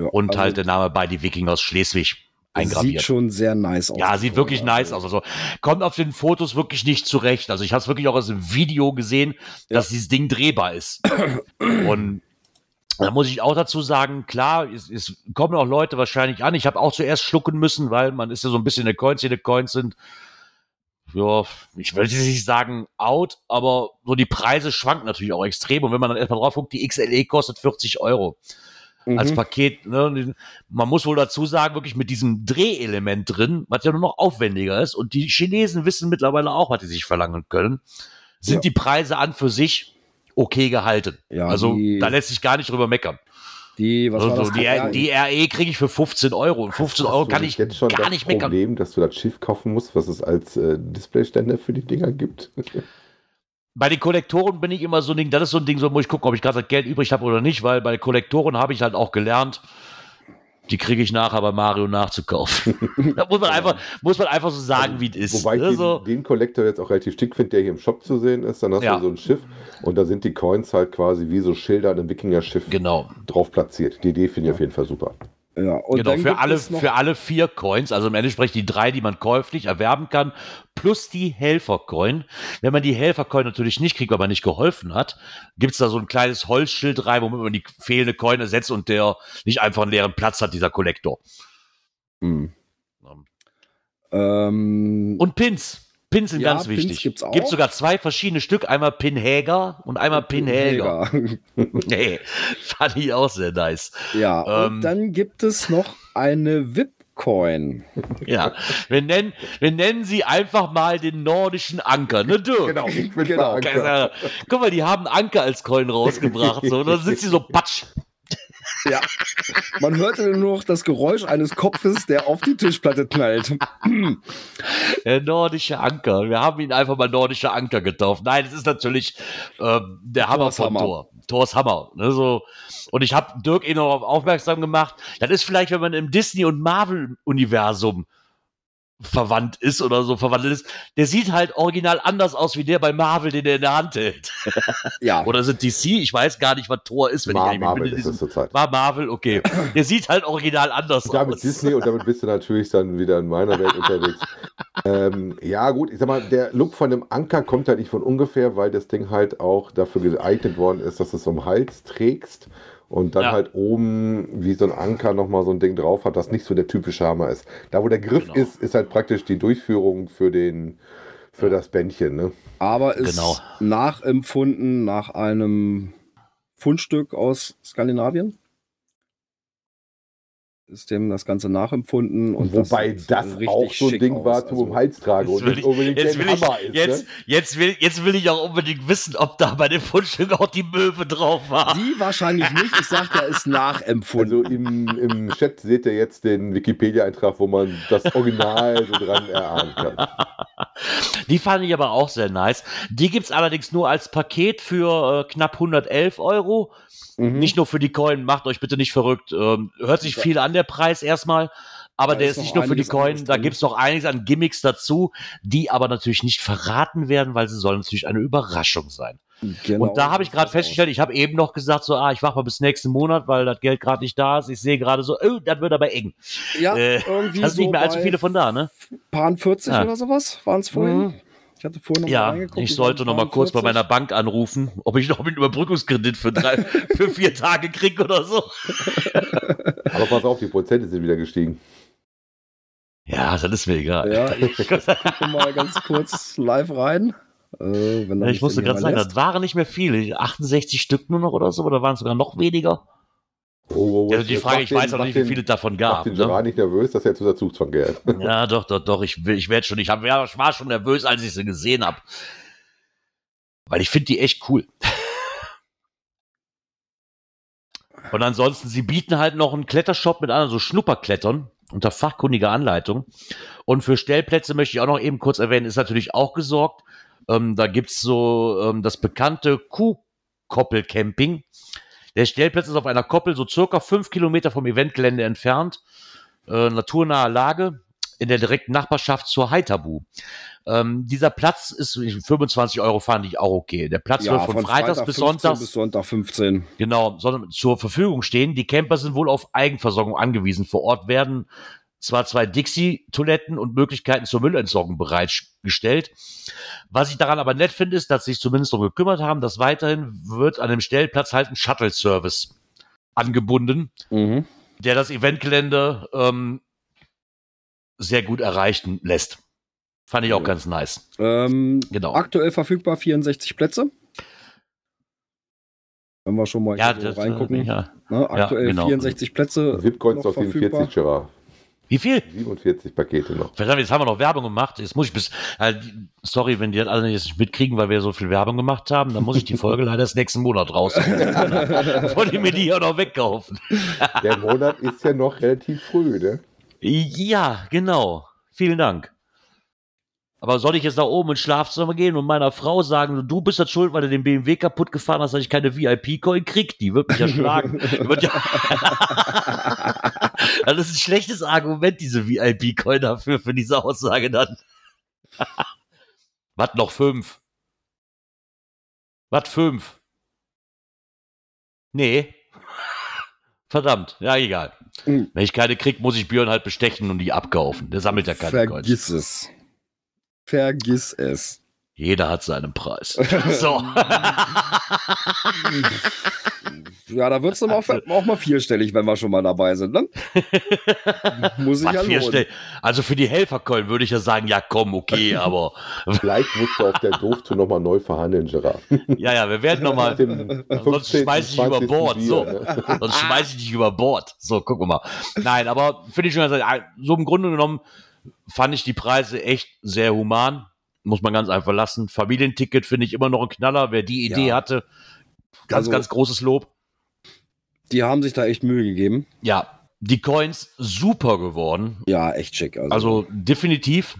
Ja, und also halt der Name bei die Wikinger aus Schleswig Sieht eingraviert. schon sehr nice aus. Ja, sieht wirklich nice aus. Also kommt auf den Fotos wirklich nicht zurecht. Also ich habe es wirklich auch aus dem Video gesehen, dass dieses Ding drehbar ist. *clears throat* Und da muss ich auch dazu sagen, klar, es, es kommen auch Leute wahrscheinlich an. Ich habe auch zuerst schlucken müssen, weil man ist ja so ein bisschen eine Coins, jede Coins sind, ja, ich will jetzt nicht sagen out, aber so die Preise schwanken natürlich auch extrem. Und wenn man dann erstmal drauf guckt, die XLE kostet 40 Euro als Mhm. Paket. Ne? Man muss wohl dazu sagen, wirklich mit diesem Drehelement drin, was ja nur noch aufwendiger ist. Und die Chinesen wissen mittlerweile auch, was sie sich verlangen können. Sind Ja. die Preise an für sich okay gehalten. Ja, also die- da lässt sich gar nicht drüber meckern. Die, was war Also, das? die, Ja, die RE kriege ich für 15 Euro. Und 15 Euro kann nicht ich jetzt schon gar das nicht meckern. Problem, dass du das Schiff kaufen musst, was es als äh, Displayständer für die Dinger gibt. *laughs* Bei den Kollektoren bin ich immer so ein Ding, das ist so ein Ding, so muss ich gucken, ob ich gerade das Geld übrig habe oder nicht, weil bei Kollektoren habe ich halt auch gelernt, Die kriege ich nachher bei Mario nachzukaufen. *laughs* da muss man einfach, muss man einfach so sagen, wie es ist. Wobei ich ne? den, den Collector jetzt auch relativ schick finde, der hier im Shop zu sehen ist. Dann hast Ja. du so ein Schiff und da sind die Coins halt quasi wie so Schilder an einem Wikinger-Schiff Genau. drauf platziert. Die Idee finde ich auf jeden Fall super. Ja, und genau, für alle, für alle vier Coins, also im Endeffekt die drei, die man käuflich erwerben kann, plus die Helfercoin. Wenn man die Helfercoin natürlich nicht kriegt, weil man nicht geholfen hat, gibt es da so ein kleines Holzschild rein, womit man die fehlende Coin ersetzt und der nicht einfach einen leeren Platz hat, dieser Kollektor. Hm. Ähm, Und Pins. Pins sind Ja, ganz Pins wichtig. gibt's auch. Gibt sogar zwei verschiedene Stück, einmal Pinhäger und einmal Pinhäger. *laughs* Nee, fand ich auch sehr nice. Ja, Ähm. und dann gibt es noch eine VIP-Coin. *laughs* Ja, wir nennen, wir nennen sie einfach mal den nordischen Anker, ne Dirk? Genau. verankert. Guck mal, die haben Anker als Coin rausgebracht. So, und dann sind sie so patsch. Ja. Man hörte nur noch das Geräusch eines Kopfes, der auf die Tischplatte knallt. Der nordische Anker. Wir haben ihn einfach mal nordischer Anker getauft. Nein, es ist natürlich ähm, der Hammer Thors von. Thor. Thors Hammer. Ne, so. Und ich habe Dirk eh noch darauf aufmerksam gemacht. Das ist vielleicht, wenn man im Disney- und Marvel-Universum verwandt ist oder so verwandelt ist, der sieht halt original anders aus wie der bei Marvel, den er in der Hand hält. *laughs* Ja, Oder sind DC? Ich weiß gar nicht, was Thor ist, wenn Mar ich Marvel bin in ist es zurzeit. War Marvel, okay. Der sieht halt original anders Und damit aus. Disney und damit bist du natürlich dann wieder in meiner Welt unterwegs. *laughs* Ähm, ja, gut, ich sag mal, der Look von dem Anker kommt halt nicht von ungefähr, weil das Ding halt auch dafür geeignet worden ist, dass du es am Hals trägst und dann Ja. halt oben wie so ein Anker nochmal so ein Ding drauf hat, das nicht so der typische Hammer ist. Da, wo der Griff Genau. ist, ist halt praktisch die Durchführung für den für das Bändchen, ne? aber ist Genau. nachempfunden nach einem Fundstück aus Skandinavien. Ist dem das Ganze nachempfunden. Und Wobei das, richtig auch so ein Ding aus. war zum Also, Hals tragen Jetzt und will nicht ich- unbedingt Jetzt der will, ich, Hammer ist. jetzt, ne? jetzt, will, jetzt will ich auch unbedingt wissen, ob da bei dem Fundstück auch die Möwe drauf war. Die wahrscheinlich nicht. Ich sag ja, ist nachempfunden. Also im, im Chat seht ihr jetzt den Wikipedia-Eintrag, wo man das Original so dran erahnen kann. *laughs* Die fand ich aber auch sehr nice. Die gibt's allerdings nur als Paket für äh, knapp 111 Euro. Mhm. Nicht nur für die Coin, macht euch bitte nicht verrückt. Ähm, hört sich viel an, der Preis erstmal. Aber Da der ist ist nicht nur für die Coin, da drin. gibt's noch einiges an Gimmicks dazu, die aber natürlich nicht verraten werden, weil sie sollen natürlich eine Überraschung sein. Genau und da habe ich gerade festgestellt, ich habe eben noch gesagt, so, ah, ich warte mal bis nächsten Monat, weil das Geld gerade nicht da ist. Ich sehe gerade so, oh, das wird aber eng. Ja, äh, irgendwie Da sind so nicht mehr allzu viele von da, ne? Paar 40 Ja. oder sowas waren es vorhin. Mhm. Ich hatte vorhin noch mal Ja, reingeguckt. ich sollte noch mal kurz bei 43. meiner Bank anrufen, ob ich noch einen Überbrückungskredit für, drei, *laughs* für vier Tage kriege oder so. Aber pass auf, die Prozente sind wieder gestiegen. Ja, das ist mir egal. Ja, *laughs* ich gucke mal ganz kurz live rein. Äh, Ja, ich musste gerade sagen, das waren nicht mehr viele. 68 Stück nur noch oder so, oder waren es sogar noch weniger? Oh, oh, oh, Ja, die Frage, ich den- weiß auch nicht, wie den- viele davon Macht gab. den Ne? Gerard nicht nervös, dass er jetzt unser Zugzwang gehört. *laughs* Ja, doch, doch, doch. Ich, ich werde schon. Ich, hab, ich war schon nervös, als ich sie gesehen habe. Weil ich finde die echt cool. *laughs* Und ansonsten, sie bieten halt noch einen Klettershop mit anderen so Schnupperklettern unter fachkundiger Anleitung. Und für Stellplätze möchte ich auch noch eben kurz erwähnen, ist natürlich auch gesorgt. Ähm, da gibt's so ähm, das bekannte Kuhkoppelcamping. Der Stellplatz ist auf einer Koppel so circa fünf Kilometer vom Eventgelände entfernt. Äh, naturnahe Lage in der direkten Nachbarschaft zur Heiterbu. Ähm, dieser Platz ist 25 Euro fand ich auch okay. Der Platz Ja, wird von, Freitags Freitag bis 15 Sonntags bis Sonntag 15. genau sondern zur Verfügung stehen. Die Camper sind wohl auf Eigenversorgung angewiesen. Vor Ort werden zwar zwei Dixie-Toiletten und Möglichkeiten zur Müllentsorgung bereitgestellt. Was ich daran aber nett finde, ist, dass sie sich zumindest darum gekümmert haben, dass weiterhin wird an dem Stellplatz halt ein Shuttle-Service angebunden, Mhm. der das Eventgelände ähm, sehr gut erreichen lässt. Fand ich auch Ja. ganz nice. Ähm, Genau. Aktuell verfügbar 64 Plätze. Wenn wir schon mal Ja, das, äh, reingucken. ja. Ne, aktuell genau. 64 Plätze. VIP-Coins noch auf 47, verfügbar. Gerard. Wie viel? 47 Pakete noch. Verdammt, jetzt haben wir noch Werbung gemacht. Jetzt muss ich bis, äh, sorry, wenn die das alle nicht mitkriegen, weil wir so viel Werbung gemacht haben, dann muss ich die Folge *laughs* leider das nächsten Monat raus. *laughs* Die mir die auch noch wegkaufen. *laughs* Der Monat ist ja noch relativ früh, ne? Ja, genau. Vielen Dank. Aber soll ich jetzt da oben ins Schlafzimmer gehen und meiner Frau sagen, du bist das schuld, weil du den BMW kaputt gefahren hast, dass ich keine VIP-Coin krieg? Die wird mich ja schlagen. Wird ja *laughs* Das ist ein schlechtes Argument, diese VIP-Coin dafür, für diese Aussage dann. *laughs* Was noch fünf? Was fünf? Nee. *laughs* Verdammt, ja, egal. Mhm. Wenn ich keine krieg, muss ich Björn halt bestechen und die abkaufen. Der sammelt ja keine Coins. Vergiss es. Vergiss es. Jeder hat seinen Preis. So. Ja, da wird es dann auch, auch mal vierstellig, wenn wir schon mal dabei sind. Ne? *laughs* Muss ich ja? Also für die Helfercoin würde ich ja sagen, ja komm, okay, *laughs* aber Vielleicht musst du auf der Doof nochmal neu verhandeln, Gerard. *laughs* ja, ja, wir werden nochmal, sonst 15., schmeiß ich dich über 20. Bord. So, Bier, ne? sonst schmeiß ich dich über Bord. So, gucken wir mal. Nein, aber finde ich schon, also, so im Grunde genommen fand ich die Preise echt sehr human. Muss man ganz einfach lassen. Familienticket finde ich immer noch ein Knaller. Wer die Idee Ja. hatte, ganz, Also- ganz großes Lob. Die haben sich da echt Mühe gegeben. Ja, die Coins super geworden. Ja, echt schick. Also, Also definitiv.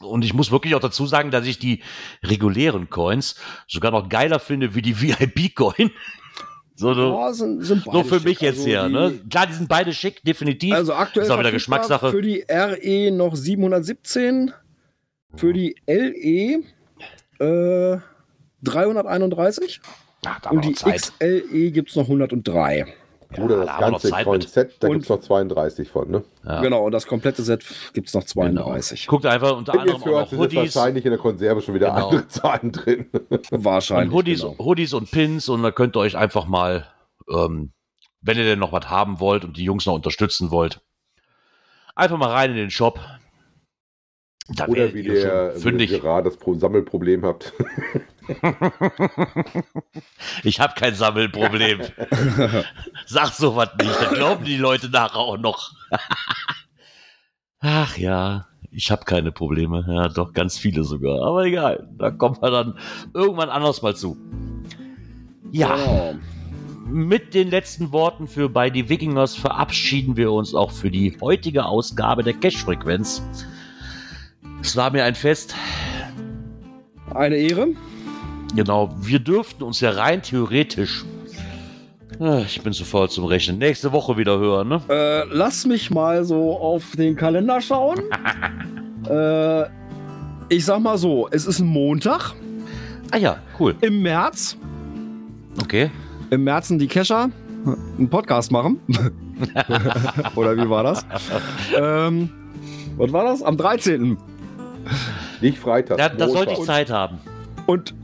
Und ich muss wirklich auch dazu sagen, dass ich die regulären Coins sogar noch geiler finde wie die *laughs* VIP-Coin. So, so, ja, sind, sind beide für mich schick. jetzt also hier. die, Ne? Klar, die sind beide schick, definitiv. Also aktuell Ist auch wieder Geschmackssache. Für die RE noch 717, für die LE äh, 331 Ach, da und die. XLE gibt es noch 103. Bruder, da das noch ganze. Set, da gibt es noch 32 von, ne? Ja. Genau, und das komplette Set gibt es noch Genau. 32. Guckt einfach unter anderem auch noch Hoodies. wahrscheinlich in der Konserve schon wieder Genau. andere *laughs* Zahlen drin. Wahrscheinlich. Und Hoodies, genau. Hoodies und Pins und da könnt ihr euch einfach mal, ähm, wenn ihr denn noch was haben wollt und die Jungs noch unterstützen wollt, einfach mal rein in den Shop. Da Oder wie ihr der, fündig. Gerard das Pro Sammelproblem habt. *laughs* *laughs* Ich habe kein Sammelproblem. *laughs* Sag sowas nicht, dann glauben die Leute nachher auch noch. *laughs* Ach ja, ich habe keine Probleme. Ja, doch, ganz viele sogar. Aber egal, da kommen wir dann irgendwann anders mal zu. Ja, mit den letzten Worten für bei die Wikingers verabschieden wir uns auch für die heutige Ausgabe der Cash-Frequenz. Es war mir ein Fest. Eine Ehre. Genau, wir dürften uns ja rein theoretisch. Ah, Ich bin zu faul zum Rechnen. Nächste Woche wieder hören, ne? Äh, lass mich mal so auf den Kalender schauen. *laughs* äh, ich sag mal so, es ist ein Montag Ah ja, cool. im März. Okay. Im März sind die Kescher einen Podcast machen. *laughs* *laughs* Oder wie war das? ähm, was war das? Am 13. Nicht Freitag. Da, da sollte ich. Zeit haben. Und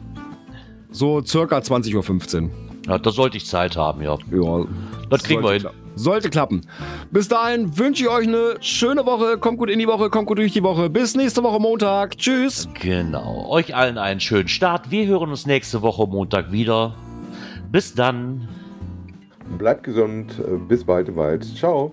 so circa 20.15 Uhr. Ja, da sollte ich Zeit haben, ja. Ja, Das kriegen wir sollte hin. kla- Sollte klappen. Bis dahin wünsche ich euch eine schöne Woche. Kommt gut in die Woche, kommt gut durch die Woche. Bis nächste Woche Montag. Tschüss. Genau. Euch allen einen schönen Start. Wir hören uns nächste Woche Montag wieder. Bis dann. Bleibt gesund. Bis bald im Wald. Ciao.